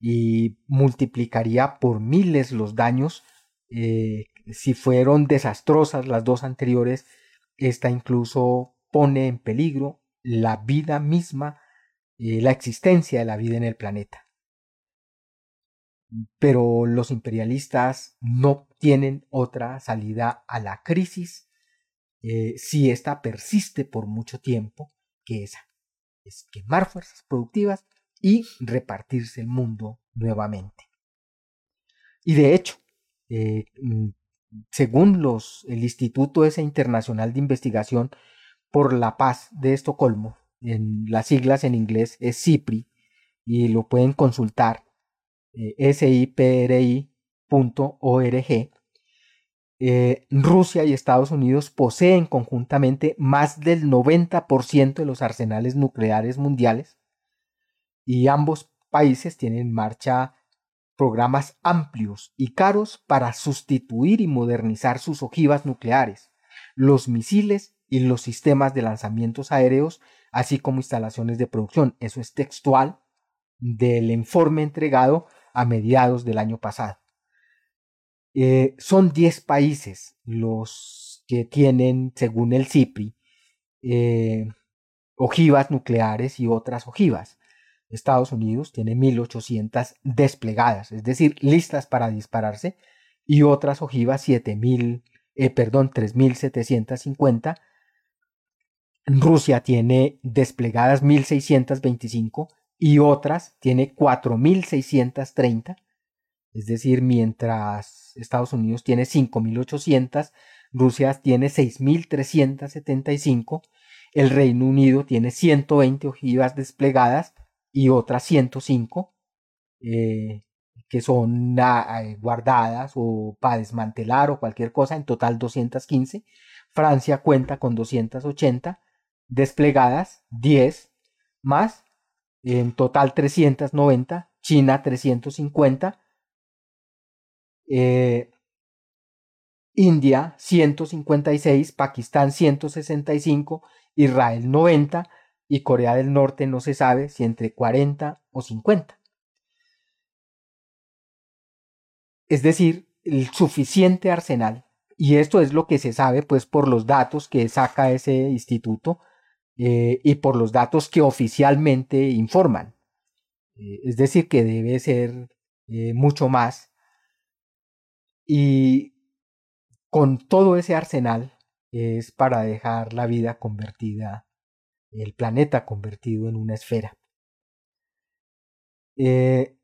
y multiplicaría por miles los daños. Eh, si fueron desastrosas las dos anteriores, esta incluso pone en peligro la vida misma, eh, la existencia de la vida en el planeta. Pero los imperialistas no tienen otra salida a la crisis eh, si esta persiste por mucho tiempo que esa. Es quemar fuerzas productivas y repartirse el mundo nuevamente. Y de hecho, eh, mm, según los, el Instituto ese Internacional de Investigación por la Paz de Estocolmo, en las siglas en inglés es CIPRI, y lo pueden consultar, eh, sipri.org, eh, Rusia y Estados Unidos poseen conjuntamente más del 90% de los arsenales nucleares mundiales y ambos países tienen en marcha programas amplios y caros para sustituir y modernizar sus ojivas nucleares, los misiles y los sistemas de lanzamientos aéreos, así como instalaciones de producción. Eso es textual del informe entregado a mediados del año pasado. Eh, son 10 países los que tienen, según el CIPRI, eh, ojivas nucleares y otras ojivas. Estados Unidos tiene 1.800 desplegadas, es decir, listas para dispararse, y otras ojivas 7.000, eh, perdón, 3.750. Rusia tiene desplegadas 1.625 y otras tiene 4.630. Es decir, mientras Estados Unidos tiene 5.800, Rusia tiene 6.375, el Reino Unido tiene 120 ojivas desplegadas y otras 105 eh, que son ah, eh, guardadas o para desmantelar o cualquier cosa, en total 215. Francia cuenta con 280 desplegadas, 10 más, en total 390, China 350, eh, India 156, Pakistán 165, Israel 90, y Corea del Norte no se sabe si entre 40 o 50. Es decir, el suficiente arsenal, y esto es lo que se sabe pues por los datos que saca ese instituto eh, y por los datos que oficialmente informan. Eh, es decir, que debe ser mucho más. Y con todo ese arsenal es para dejar la vida convertida el planeta convertido en una esfera. Eh,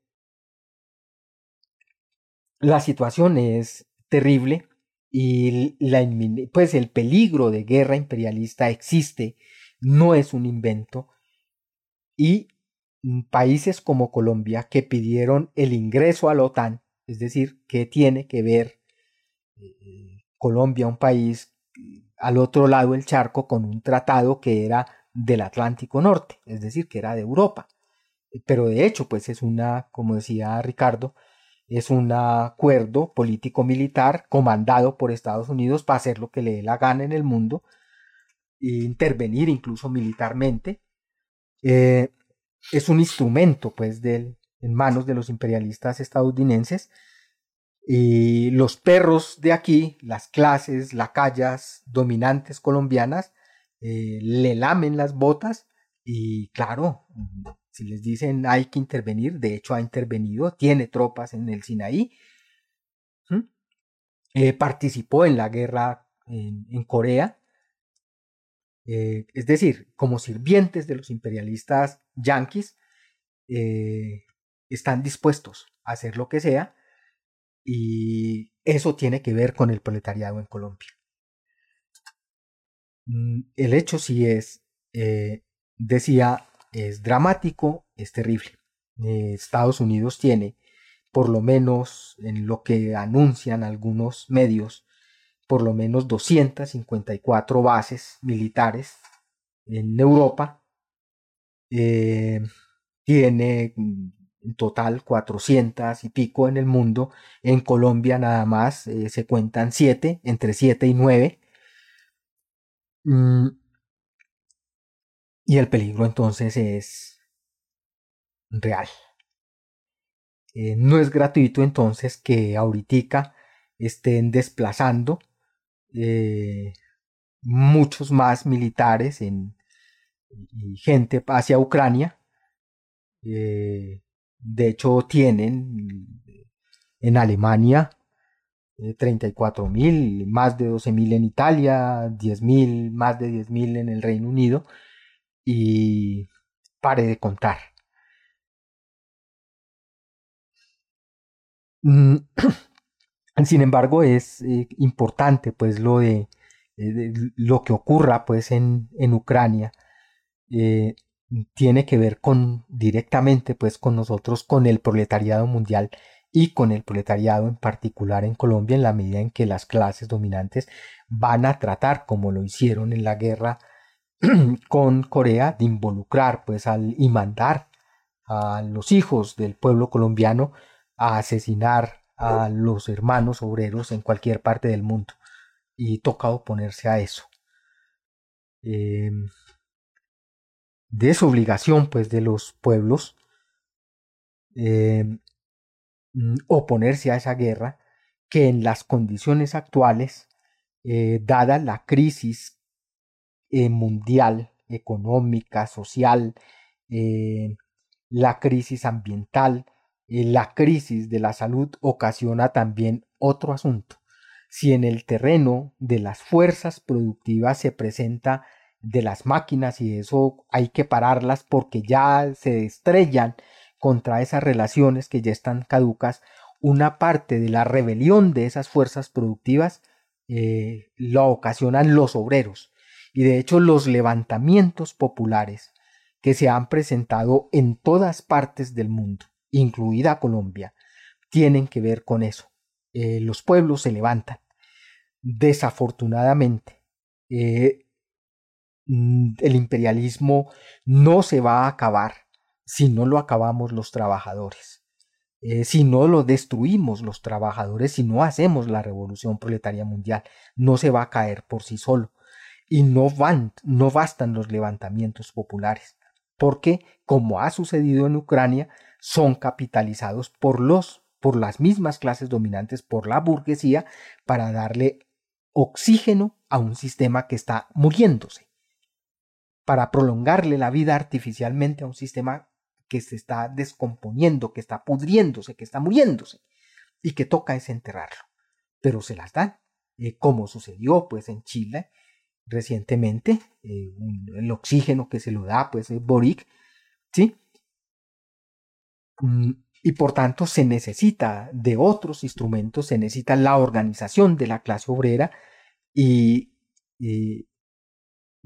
la situación es terrible y la, pues el peligro de guerra imperialista existe, no es un invento y países como Colombia que pidieron el ingreso a la OTAN, es decir, que tiene que ver eh, Colombia, un país al otro lado del charco, con un tratado que era del Atlántico Norte, es decir, que era de Europa. Pero de hecho, pues es una, como decía Ricardo, es un acuerdo político-militar comandado por Estados Unidos para hacer lo que le dé la gana en el mundo, e intervenir incluso militarmente. Eh, es un instrumento pues del, en manos de los imperialistas estadounidenses. Y los perros de aquí, las clases, lacayas dominantes colombianas, eh, le lamen las botas y claro, si les dicen hay que intervenir, de hecho ha intervenido, tiene tropas en el Sinaí, eh, participó en la guerra en, Corea, eh, es decir, como sirvientes de los imperialistas yanquis, están dispuestos a hacer lo que sea y eso tiene que ver con el proletariado en Colombia. Mm, el hecho sí es, eh, decía, es dramático, es terrible. Eh, Estados Unidos tiene, por lo menos en lo que anuncian algunos medios, por lo menos 254 bases militares en Europa. Eh, tiene mm, en total 400 y pico en el mundo. En Colombia nada más se cuentan 7, entre 7 y 9. Mm, y el peligro entonces es real. Eh, no es gratuito entonces que ahorita estén desplazando eh, muchos más militares en, y gente hacia Ucrania. Eh, de hecho, tienen en Alemania 34 eh, mil, más de 12 mil en Italia, 10 mil, más de 10 mil en el Reino Unido y pare de contar. Mm, sin embargo, es eh, importante pues lo de, eh, lo que ocurra pues en, en Ucrania. Tiene que ver con directamente pues con nosotros, con el proletariado mundial y con el proletariado en particular en Colombia en la medida en que las clases dominantes van a tratar, como lo hicieron en la guerra con Corea, de involucrar pues al y mandar a los hijos del pueblo colombiano a asesinar a los hermanos obreros en cualquier parte del mundo y toca oponerse a eso. Em, de esa obligación pues de los pueblos Mm, oponerse a esa guerra que en las condiciones actuales, eh, dada la crisis eh, mundial, económica, social, eh, la crisis ambiental, la crisis de la salud ocasiona también otro asunto. Si en el terreno de las fuerzas productivas se presenta de las máquinas y eso hay que pararlas porque ya se estrellan contra esas relaciones que ya están caducas, una parte de la rebelión de esas fuerzas productivas eh, lo ocasionan los obreros. Y de hecho los levantamientos populares que se han presentado en todas partes del mundo, incluida Colombia, tienen que ver con eso. Eh, los pueblos se levantan. Desafortunadamente, eh, el imperialismo no se va a acabar si no lo acabamos los trabajadores, eh, si no lo destruimos los trabajadores, si no hacemos la revolución proletaria mundial, no se va a caer por sí solo. Y no, van, no bastan los levantamientos populares, porque, como ha sucedido en Ucrania, son capitalizados por los por las mismas clases dominantes, por la burguesía, para darle oxígeno a un sistema que está muriéndose, para prolongarle la vida artificialmente a un sistema que se está descomponiendo, que está pudriéndose, que está muriéndose y que toca es enterrarlo. Pero se las dan, eh, como sucedió pues en Chile recientemente, eh, el oxígeno que se lo da pues Boric, ¿sí? Mm, y por tanto se necesita de otros instrumentos, se necesita la organización de la clase obrera y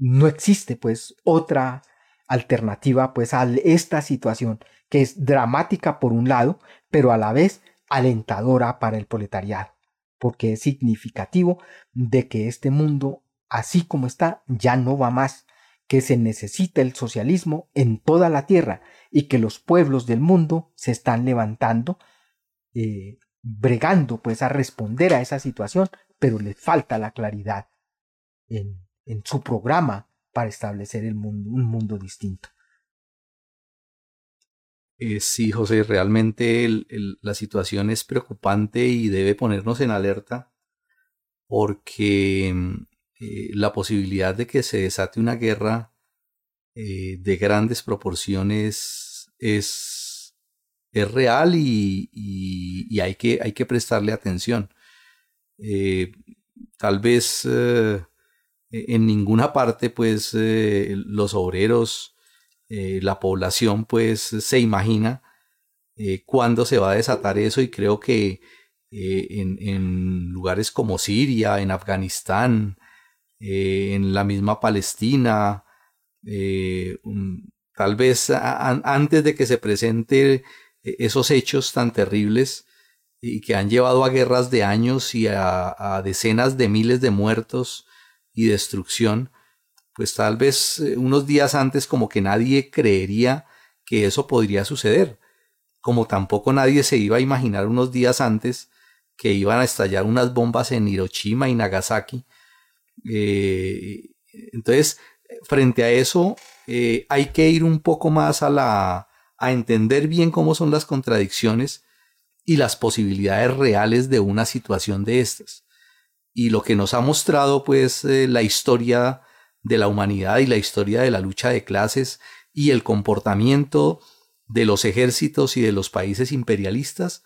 no existe pues otra alternativa pues a esta situación que es dramática por un lado, pero a la vez alentadora para el proletariado, porque es significativo de que este mundo, así como está, ya no va más, que se necesita el socialismo en toda la tierra y que los pueblos del mundo se están levantando eh, bregando pues a responder a esa situación, pero le falta la claridad su programa para establecer el mundo, un mundo distinto. Eh, sí, José, realmente la situación es preocupante y debe ponernos en alerta porque eh, la posibilidad de que se desate una guerra eh, de grandes proporciones es, es real y, hay, que, hay, que, prestarle atención. tal vez en ninguna parte, pues, los obreros eh, la población pues se imagina eh, cuándo se va a desatar eso. Y creo que eh, en, lugares como Siria, en Afganistán, en la misma Palestina, tal vez antes de que se presente esos hechos tan terribles y que han llevado a guerras de años y a decenas de miles de muertos y destrucción, pues tal vez eh, unos días antes como que nadie creería que eso podría suceder, como tampoco nadie se iba a imaginar unos días antes que iban a estallar unas bombas en Hiroshima y Nagasaki. Eh, entonces, frente a eso, eh, hay que ir un poco más a la a entender bien cómo son las contradicciones y las posibilidades reales de una situación de estas. Y lo que nos ha mostrado, pues, la historia de la humanidad y la historia de la lucha de clases y el comportamiento de los ejércitos y de los países imperialistas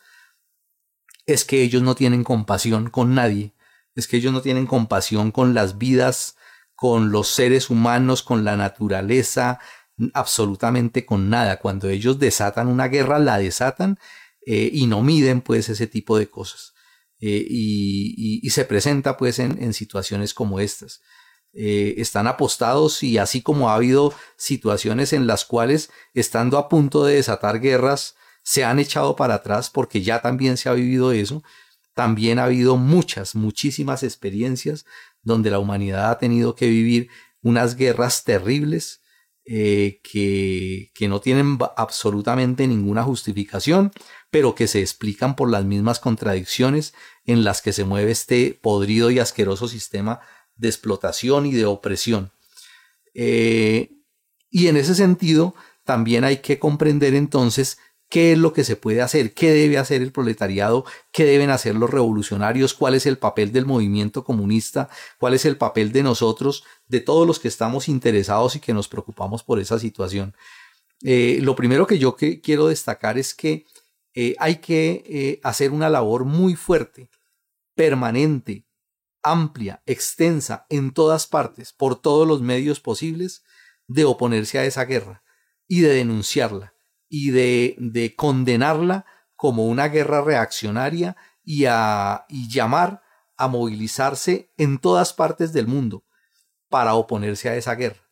es que ellos no tienen compasión con nadie, es que ellos no tienen compasión con las vidas, con los seres humanos, con la naturaleza, absolutamente con nada. Cuando ellos desatan una guerra, la desatan eh, y no miden pues ese tipo de cosas. Eh, y, se presenta pues en situaciones como estas. Eh, están apostados y así como ha habido situaciones en las cuales, estando a punto de desatar guerras, se han echado para atrás porque ya también se ha vivido eso, también ha habido muchas, muchísimas experiencias donde la humanidad ha tenido que vivir unas guerras terribles eh, que, que no tienen absolutamente ninguna justificación, pero que se explican por las mismas contradicciones en las que se mueve este podrido y asqueroso sistema de explotación y de opresión. Eh, y en ese sentido, también hay que comprender entonces qué es lo que se puede hacer, qué debe hacer el proletariado, qué deben hacer los revolucionarios, cuál es el papel del movimiento comunista, cuál es el papel de nosotros, de todos los que estamos interesados y que nos preocupamos por esa situación. Eh, lo primero que yo quiero destacar es que eh, hay que hacer una labor muy fuerte, permanente, amplia, extensa, en todas partes, por todos los medios posibles, de oponerse a esa guerra y de denunciarla y de, de condenarla como una guerra reaccionaria y, a, y llamar a movilizarse en todas partes del mundo para oponerse a esa guerra,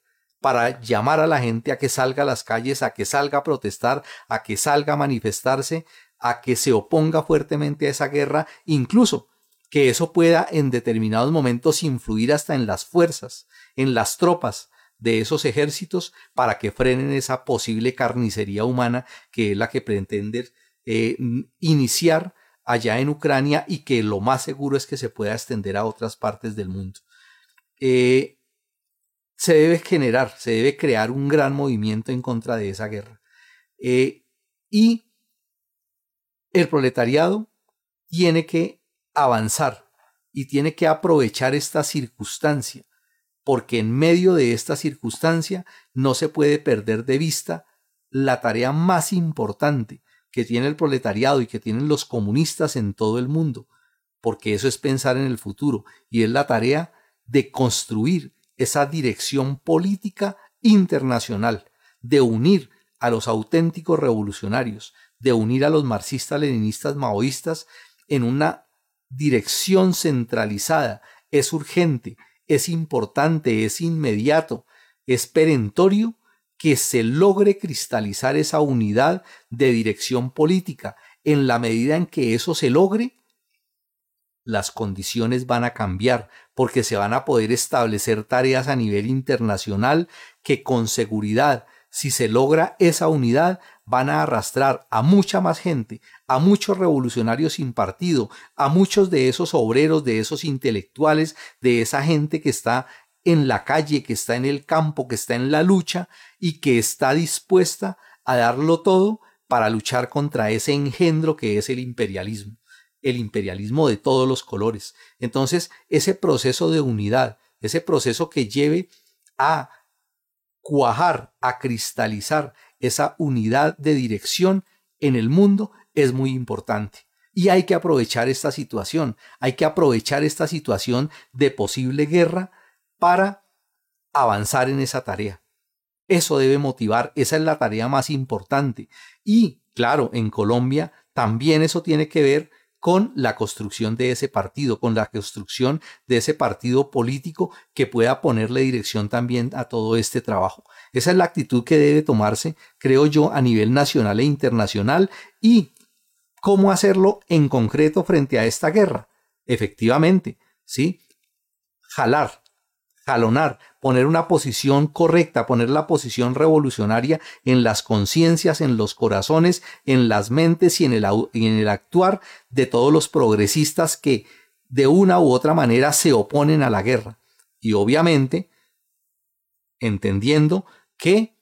para llamar a la gente a que salga a las calles, a que salga a protestar, a que salga a manifestarse, a que se oponga fuertemente a esa guerra, incluso que eso pueda en determinados momentos influir hasta en las fuerzas, en las tropas de esos ejércitos para que frenen esa posible carnicería humana que es la que pretende eh, iniciar allá en Ucrania y que lo más seguro es que se pueda extender a otras partes del mundo. Eh, se debe generar, se debe crear un gran movimiento en contra de esa guerra. Eh, y el proletariado tiene que avanzar y tiene que aprovechar esta circunstancia, porque en medio de esta circunstancia no se puede perder de vista la tarea más importante que tiene el proletariado y que tienen los comunistas en todo el mundo, porque eso es pensar en el futuro y es la tarea de construir esa dirección política internacional, de unir a los auténticos revolucionarios, de unir a los marxistas, leninistas, maoístas en una dirección centralizada, es urgente, es importante, es inmediato, es perentorio que se logre cristalizar esa unidad de dirección política. En la medida en que eso se logre, las condiciones van a cambiar porque se van a poder establecer tareas a nivel internacional que con seguridad, si se logra esa unidad, van a arrastrar a mucha más gente, a muchos revolucionarios sin partido, a muchos de esos obreros, de esos intelectuales, de esa gente que está en la calle, que está en el campo, que está en la lucha y que está dispuesta a darlo todo para luchar contra ese engendro que es el imperialismo, el imperialismo de todos los colores. Entonces, ese proceso de unidad, ese proceso que lleve a cuajar, a cristalizar esa unidad de dirección en el mundo es muy importante. Y hay que aprovechar esta situación, hay que aprovechar esta situación de posible guerra para avanzar en esa tarea. Eso debe motivar, esa es la tarea más importante. Y claro, en Colombia también eso tiene que ver con la construcción de ese partido, con la construcción de ese partido político que pueda ponerle dirección también a todo este trabajo. Esa es la actitud que debe tomarse, creo yo, a nivel nacional e internacional y cómo hacerlo en concreto frente a esta guerra. Efectivamente, ¿sí? Jalar, jalonar, poner una posición correcta, poner la posición revolucionaria en las conciencias, en los corazones, en las mentes y en el, en el actuar de todos los progresistas que de una u otra manera se oponen a la guerra. Y obviamente, entendiendo que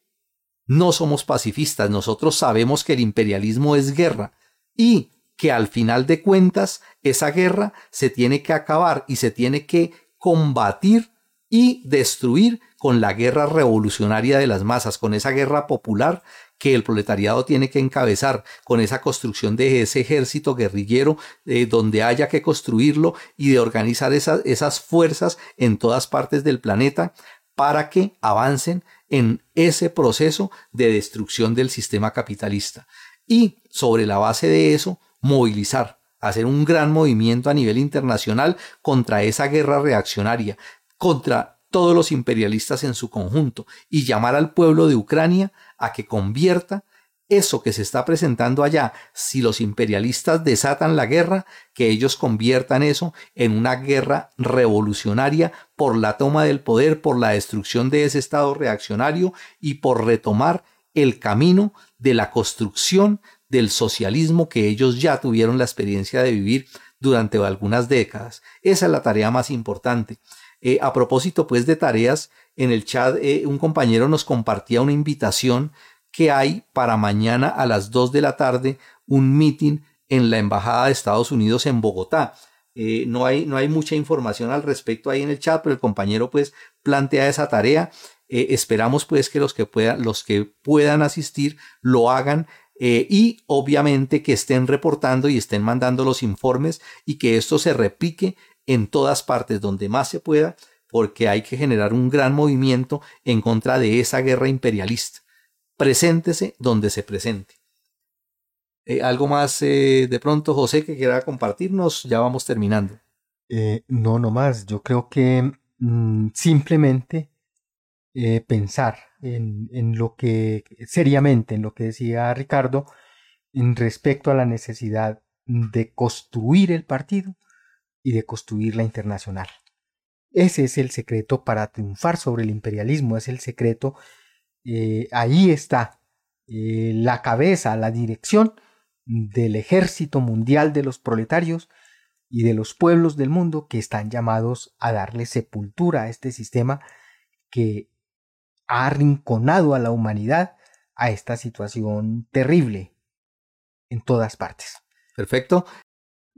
no somos pacifistas, nosotros sabemos que el imperialismo es guerra y que al final de cuentas esa guerra se tiene que acabar y se tiene que combatir y destruir con la guerra revolucionaria de las masas, con esa guerra popular que el proletariado tiene que encabezar, con esa construcción de ese ejército guerrillero eh, donde haya que construirlo y de organizar esas, esas fuerzas en todas partes del planeta para que avancen en ese proceso de destrucción del sistema capitalista. Y sobre la base de eso, movilizar, hacer un gran movimiento a nivel internacional contra esa guerra reaccionaria, contra todos los imperialistas en su conjunto y llamar al pueblo de Ucrania a que convierta eso que se está presentando allá, si los imperialistas desatan la guerra, que ellos conviertan eso en una guerra revolucionaria por la toma del poder, por la destrucción de ese Estado reaccionario y por retomar el camino de la construcción del socialismo que ellos ya tuvieron la experiencia de vivir durante algunas décadas. Esa es la tarea más importante. Eh, a propósito, pues, de tareas, en el chat eh, un compañero nos compartía una invitación que hay para mañana a las 2 de la tarde un meeting en la Embajada de Estados Unidos en Bogotá. Eh, no, hay, no hay mucha información al respecto ahí en el chat, pero el compañero pues plantea esa tarea. esperamos pues que los que, puedan, los que puedan asistir lo hagan y obviamente que estén reportando y estén mandando los informes y que esto se repique en todas partes donde más se pueda, porque hay que generar un gran movimiento en contra de esa guerra imperialista. Preséntese donde se presente. Eh, ¿Algo más eh, de pronto, José, que quiera compartirnos? Ya vamos terminando. Eh, no, no más. Yo creo que mm, simplemente pensar en, en, lo que, seriamente, en lo que decía Ricardo, en respecto a la necesidad de construir el partido, y de construir la internacional. Ese es el secreto para triunfar sobre el imperialismo, es el secreto, eh, ahí está eh, la cabeza, la dirección del ejército mundial de los proletarios y de los pueblos del mundo que están llamados a darle sepultura a este sistema que ha arrinconado a la humanidad a esta situación terrible en todas partes. Perfecto.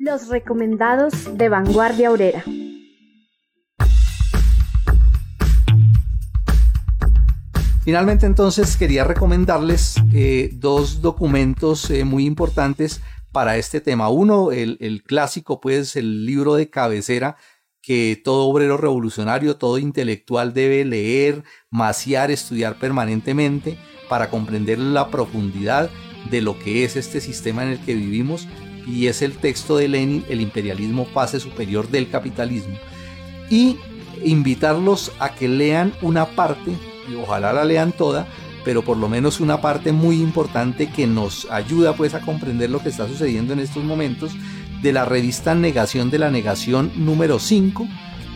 Los recomendados de Vanguardia Obrera. Finalmente entonces quería recomendarles eh, dos documentos eh, muy importantes para este tema. Uno, el, el, clásico, pues el libro de cabecera que todo obrero revolucionario, todo intelectual debe leer, maciar, estudiar permanentemente para comprender la profundidad de lo que es este sistema en el que vivimos y es el texto de Lenin, El imperialismo fase superior del capitalismo. Y invitarlos a que lean una parte, y ojalá la lean toda, pero por lo menos una parte muy importante que nos ayuda pues a comprender lo que está sucediendo en estos momentos de la revista Negación de la Negación número 5,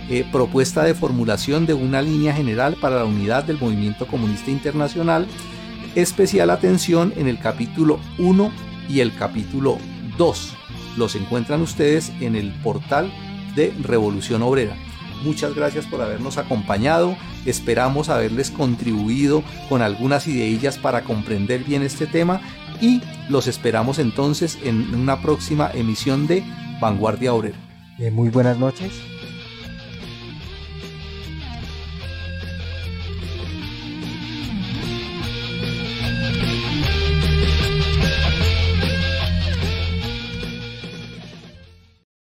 eh, propuesta de formulación de una línea general para la unidad del movimiento comunista internacional, especial atención en el capítulo 1 y el capítulo 2. Los encuentran ustedes en el portal de Revolución Obrera. Muchas gracias por habernos acompañado. Esperamos haberles contribuido con algunas ideillas para comprender bien este tema y los esperamos entonces en una próxima emisión de Vanguardia Obrera. Eh, muy buenas noches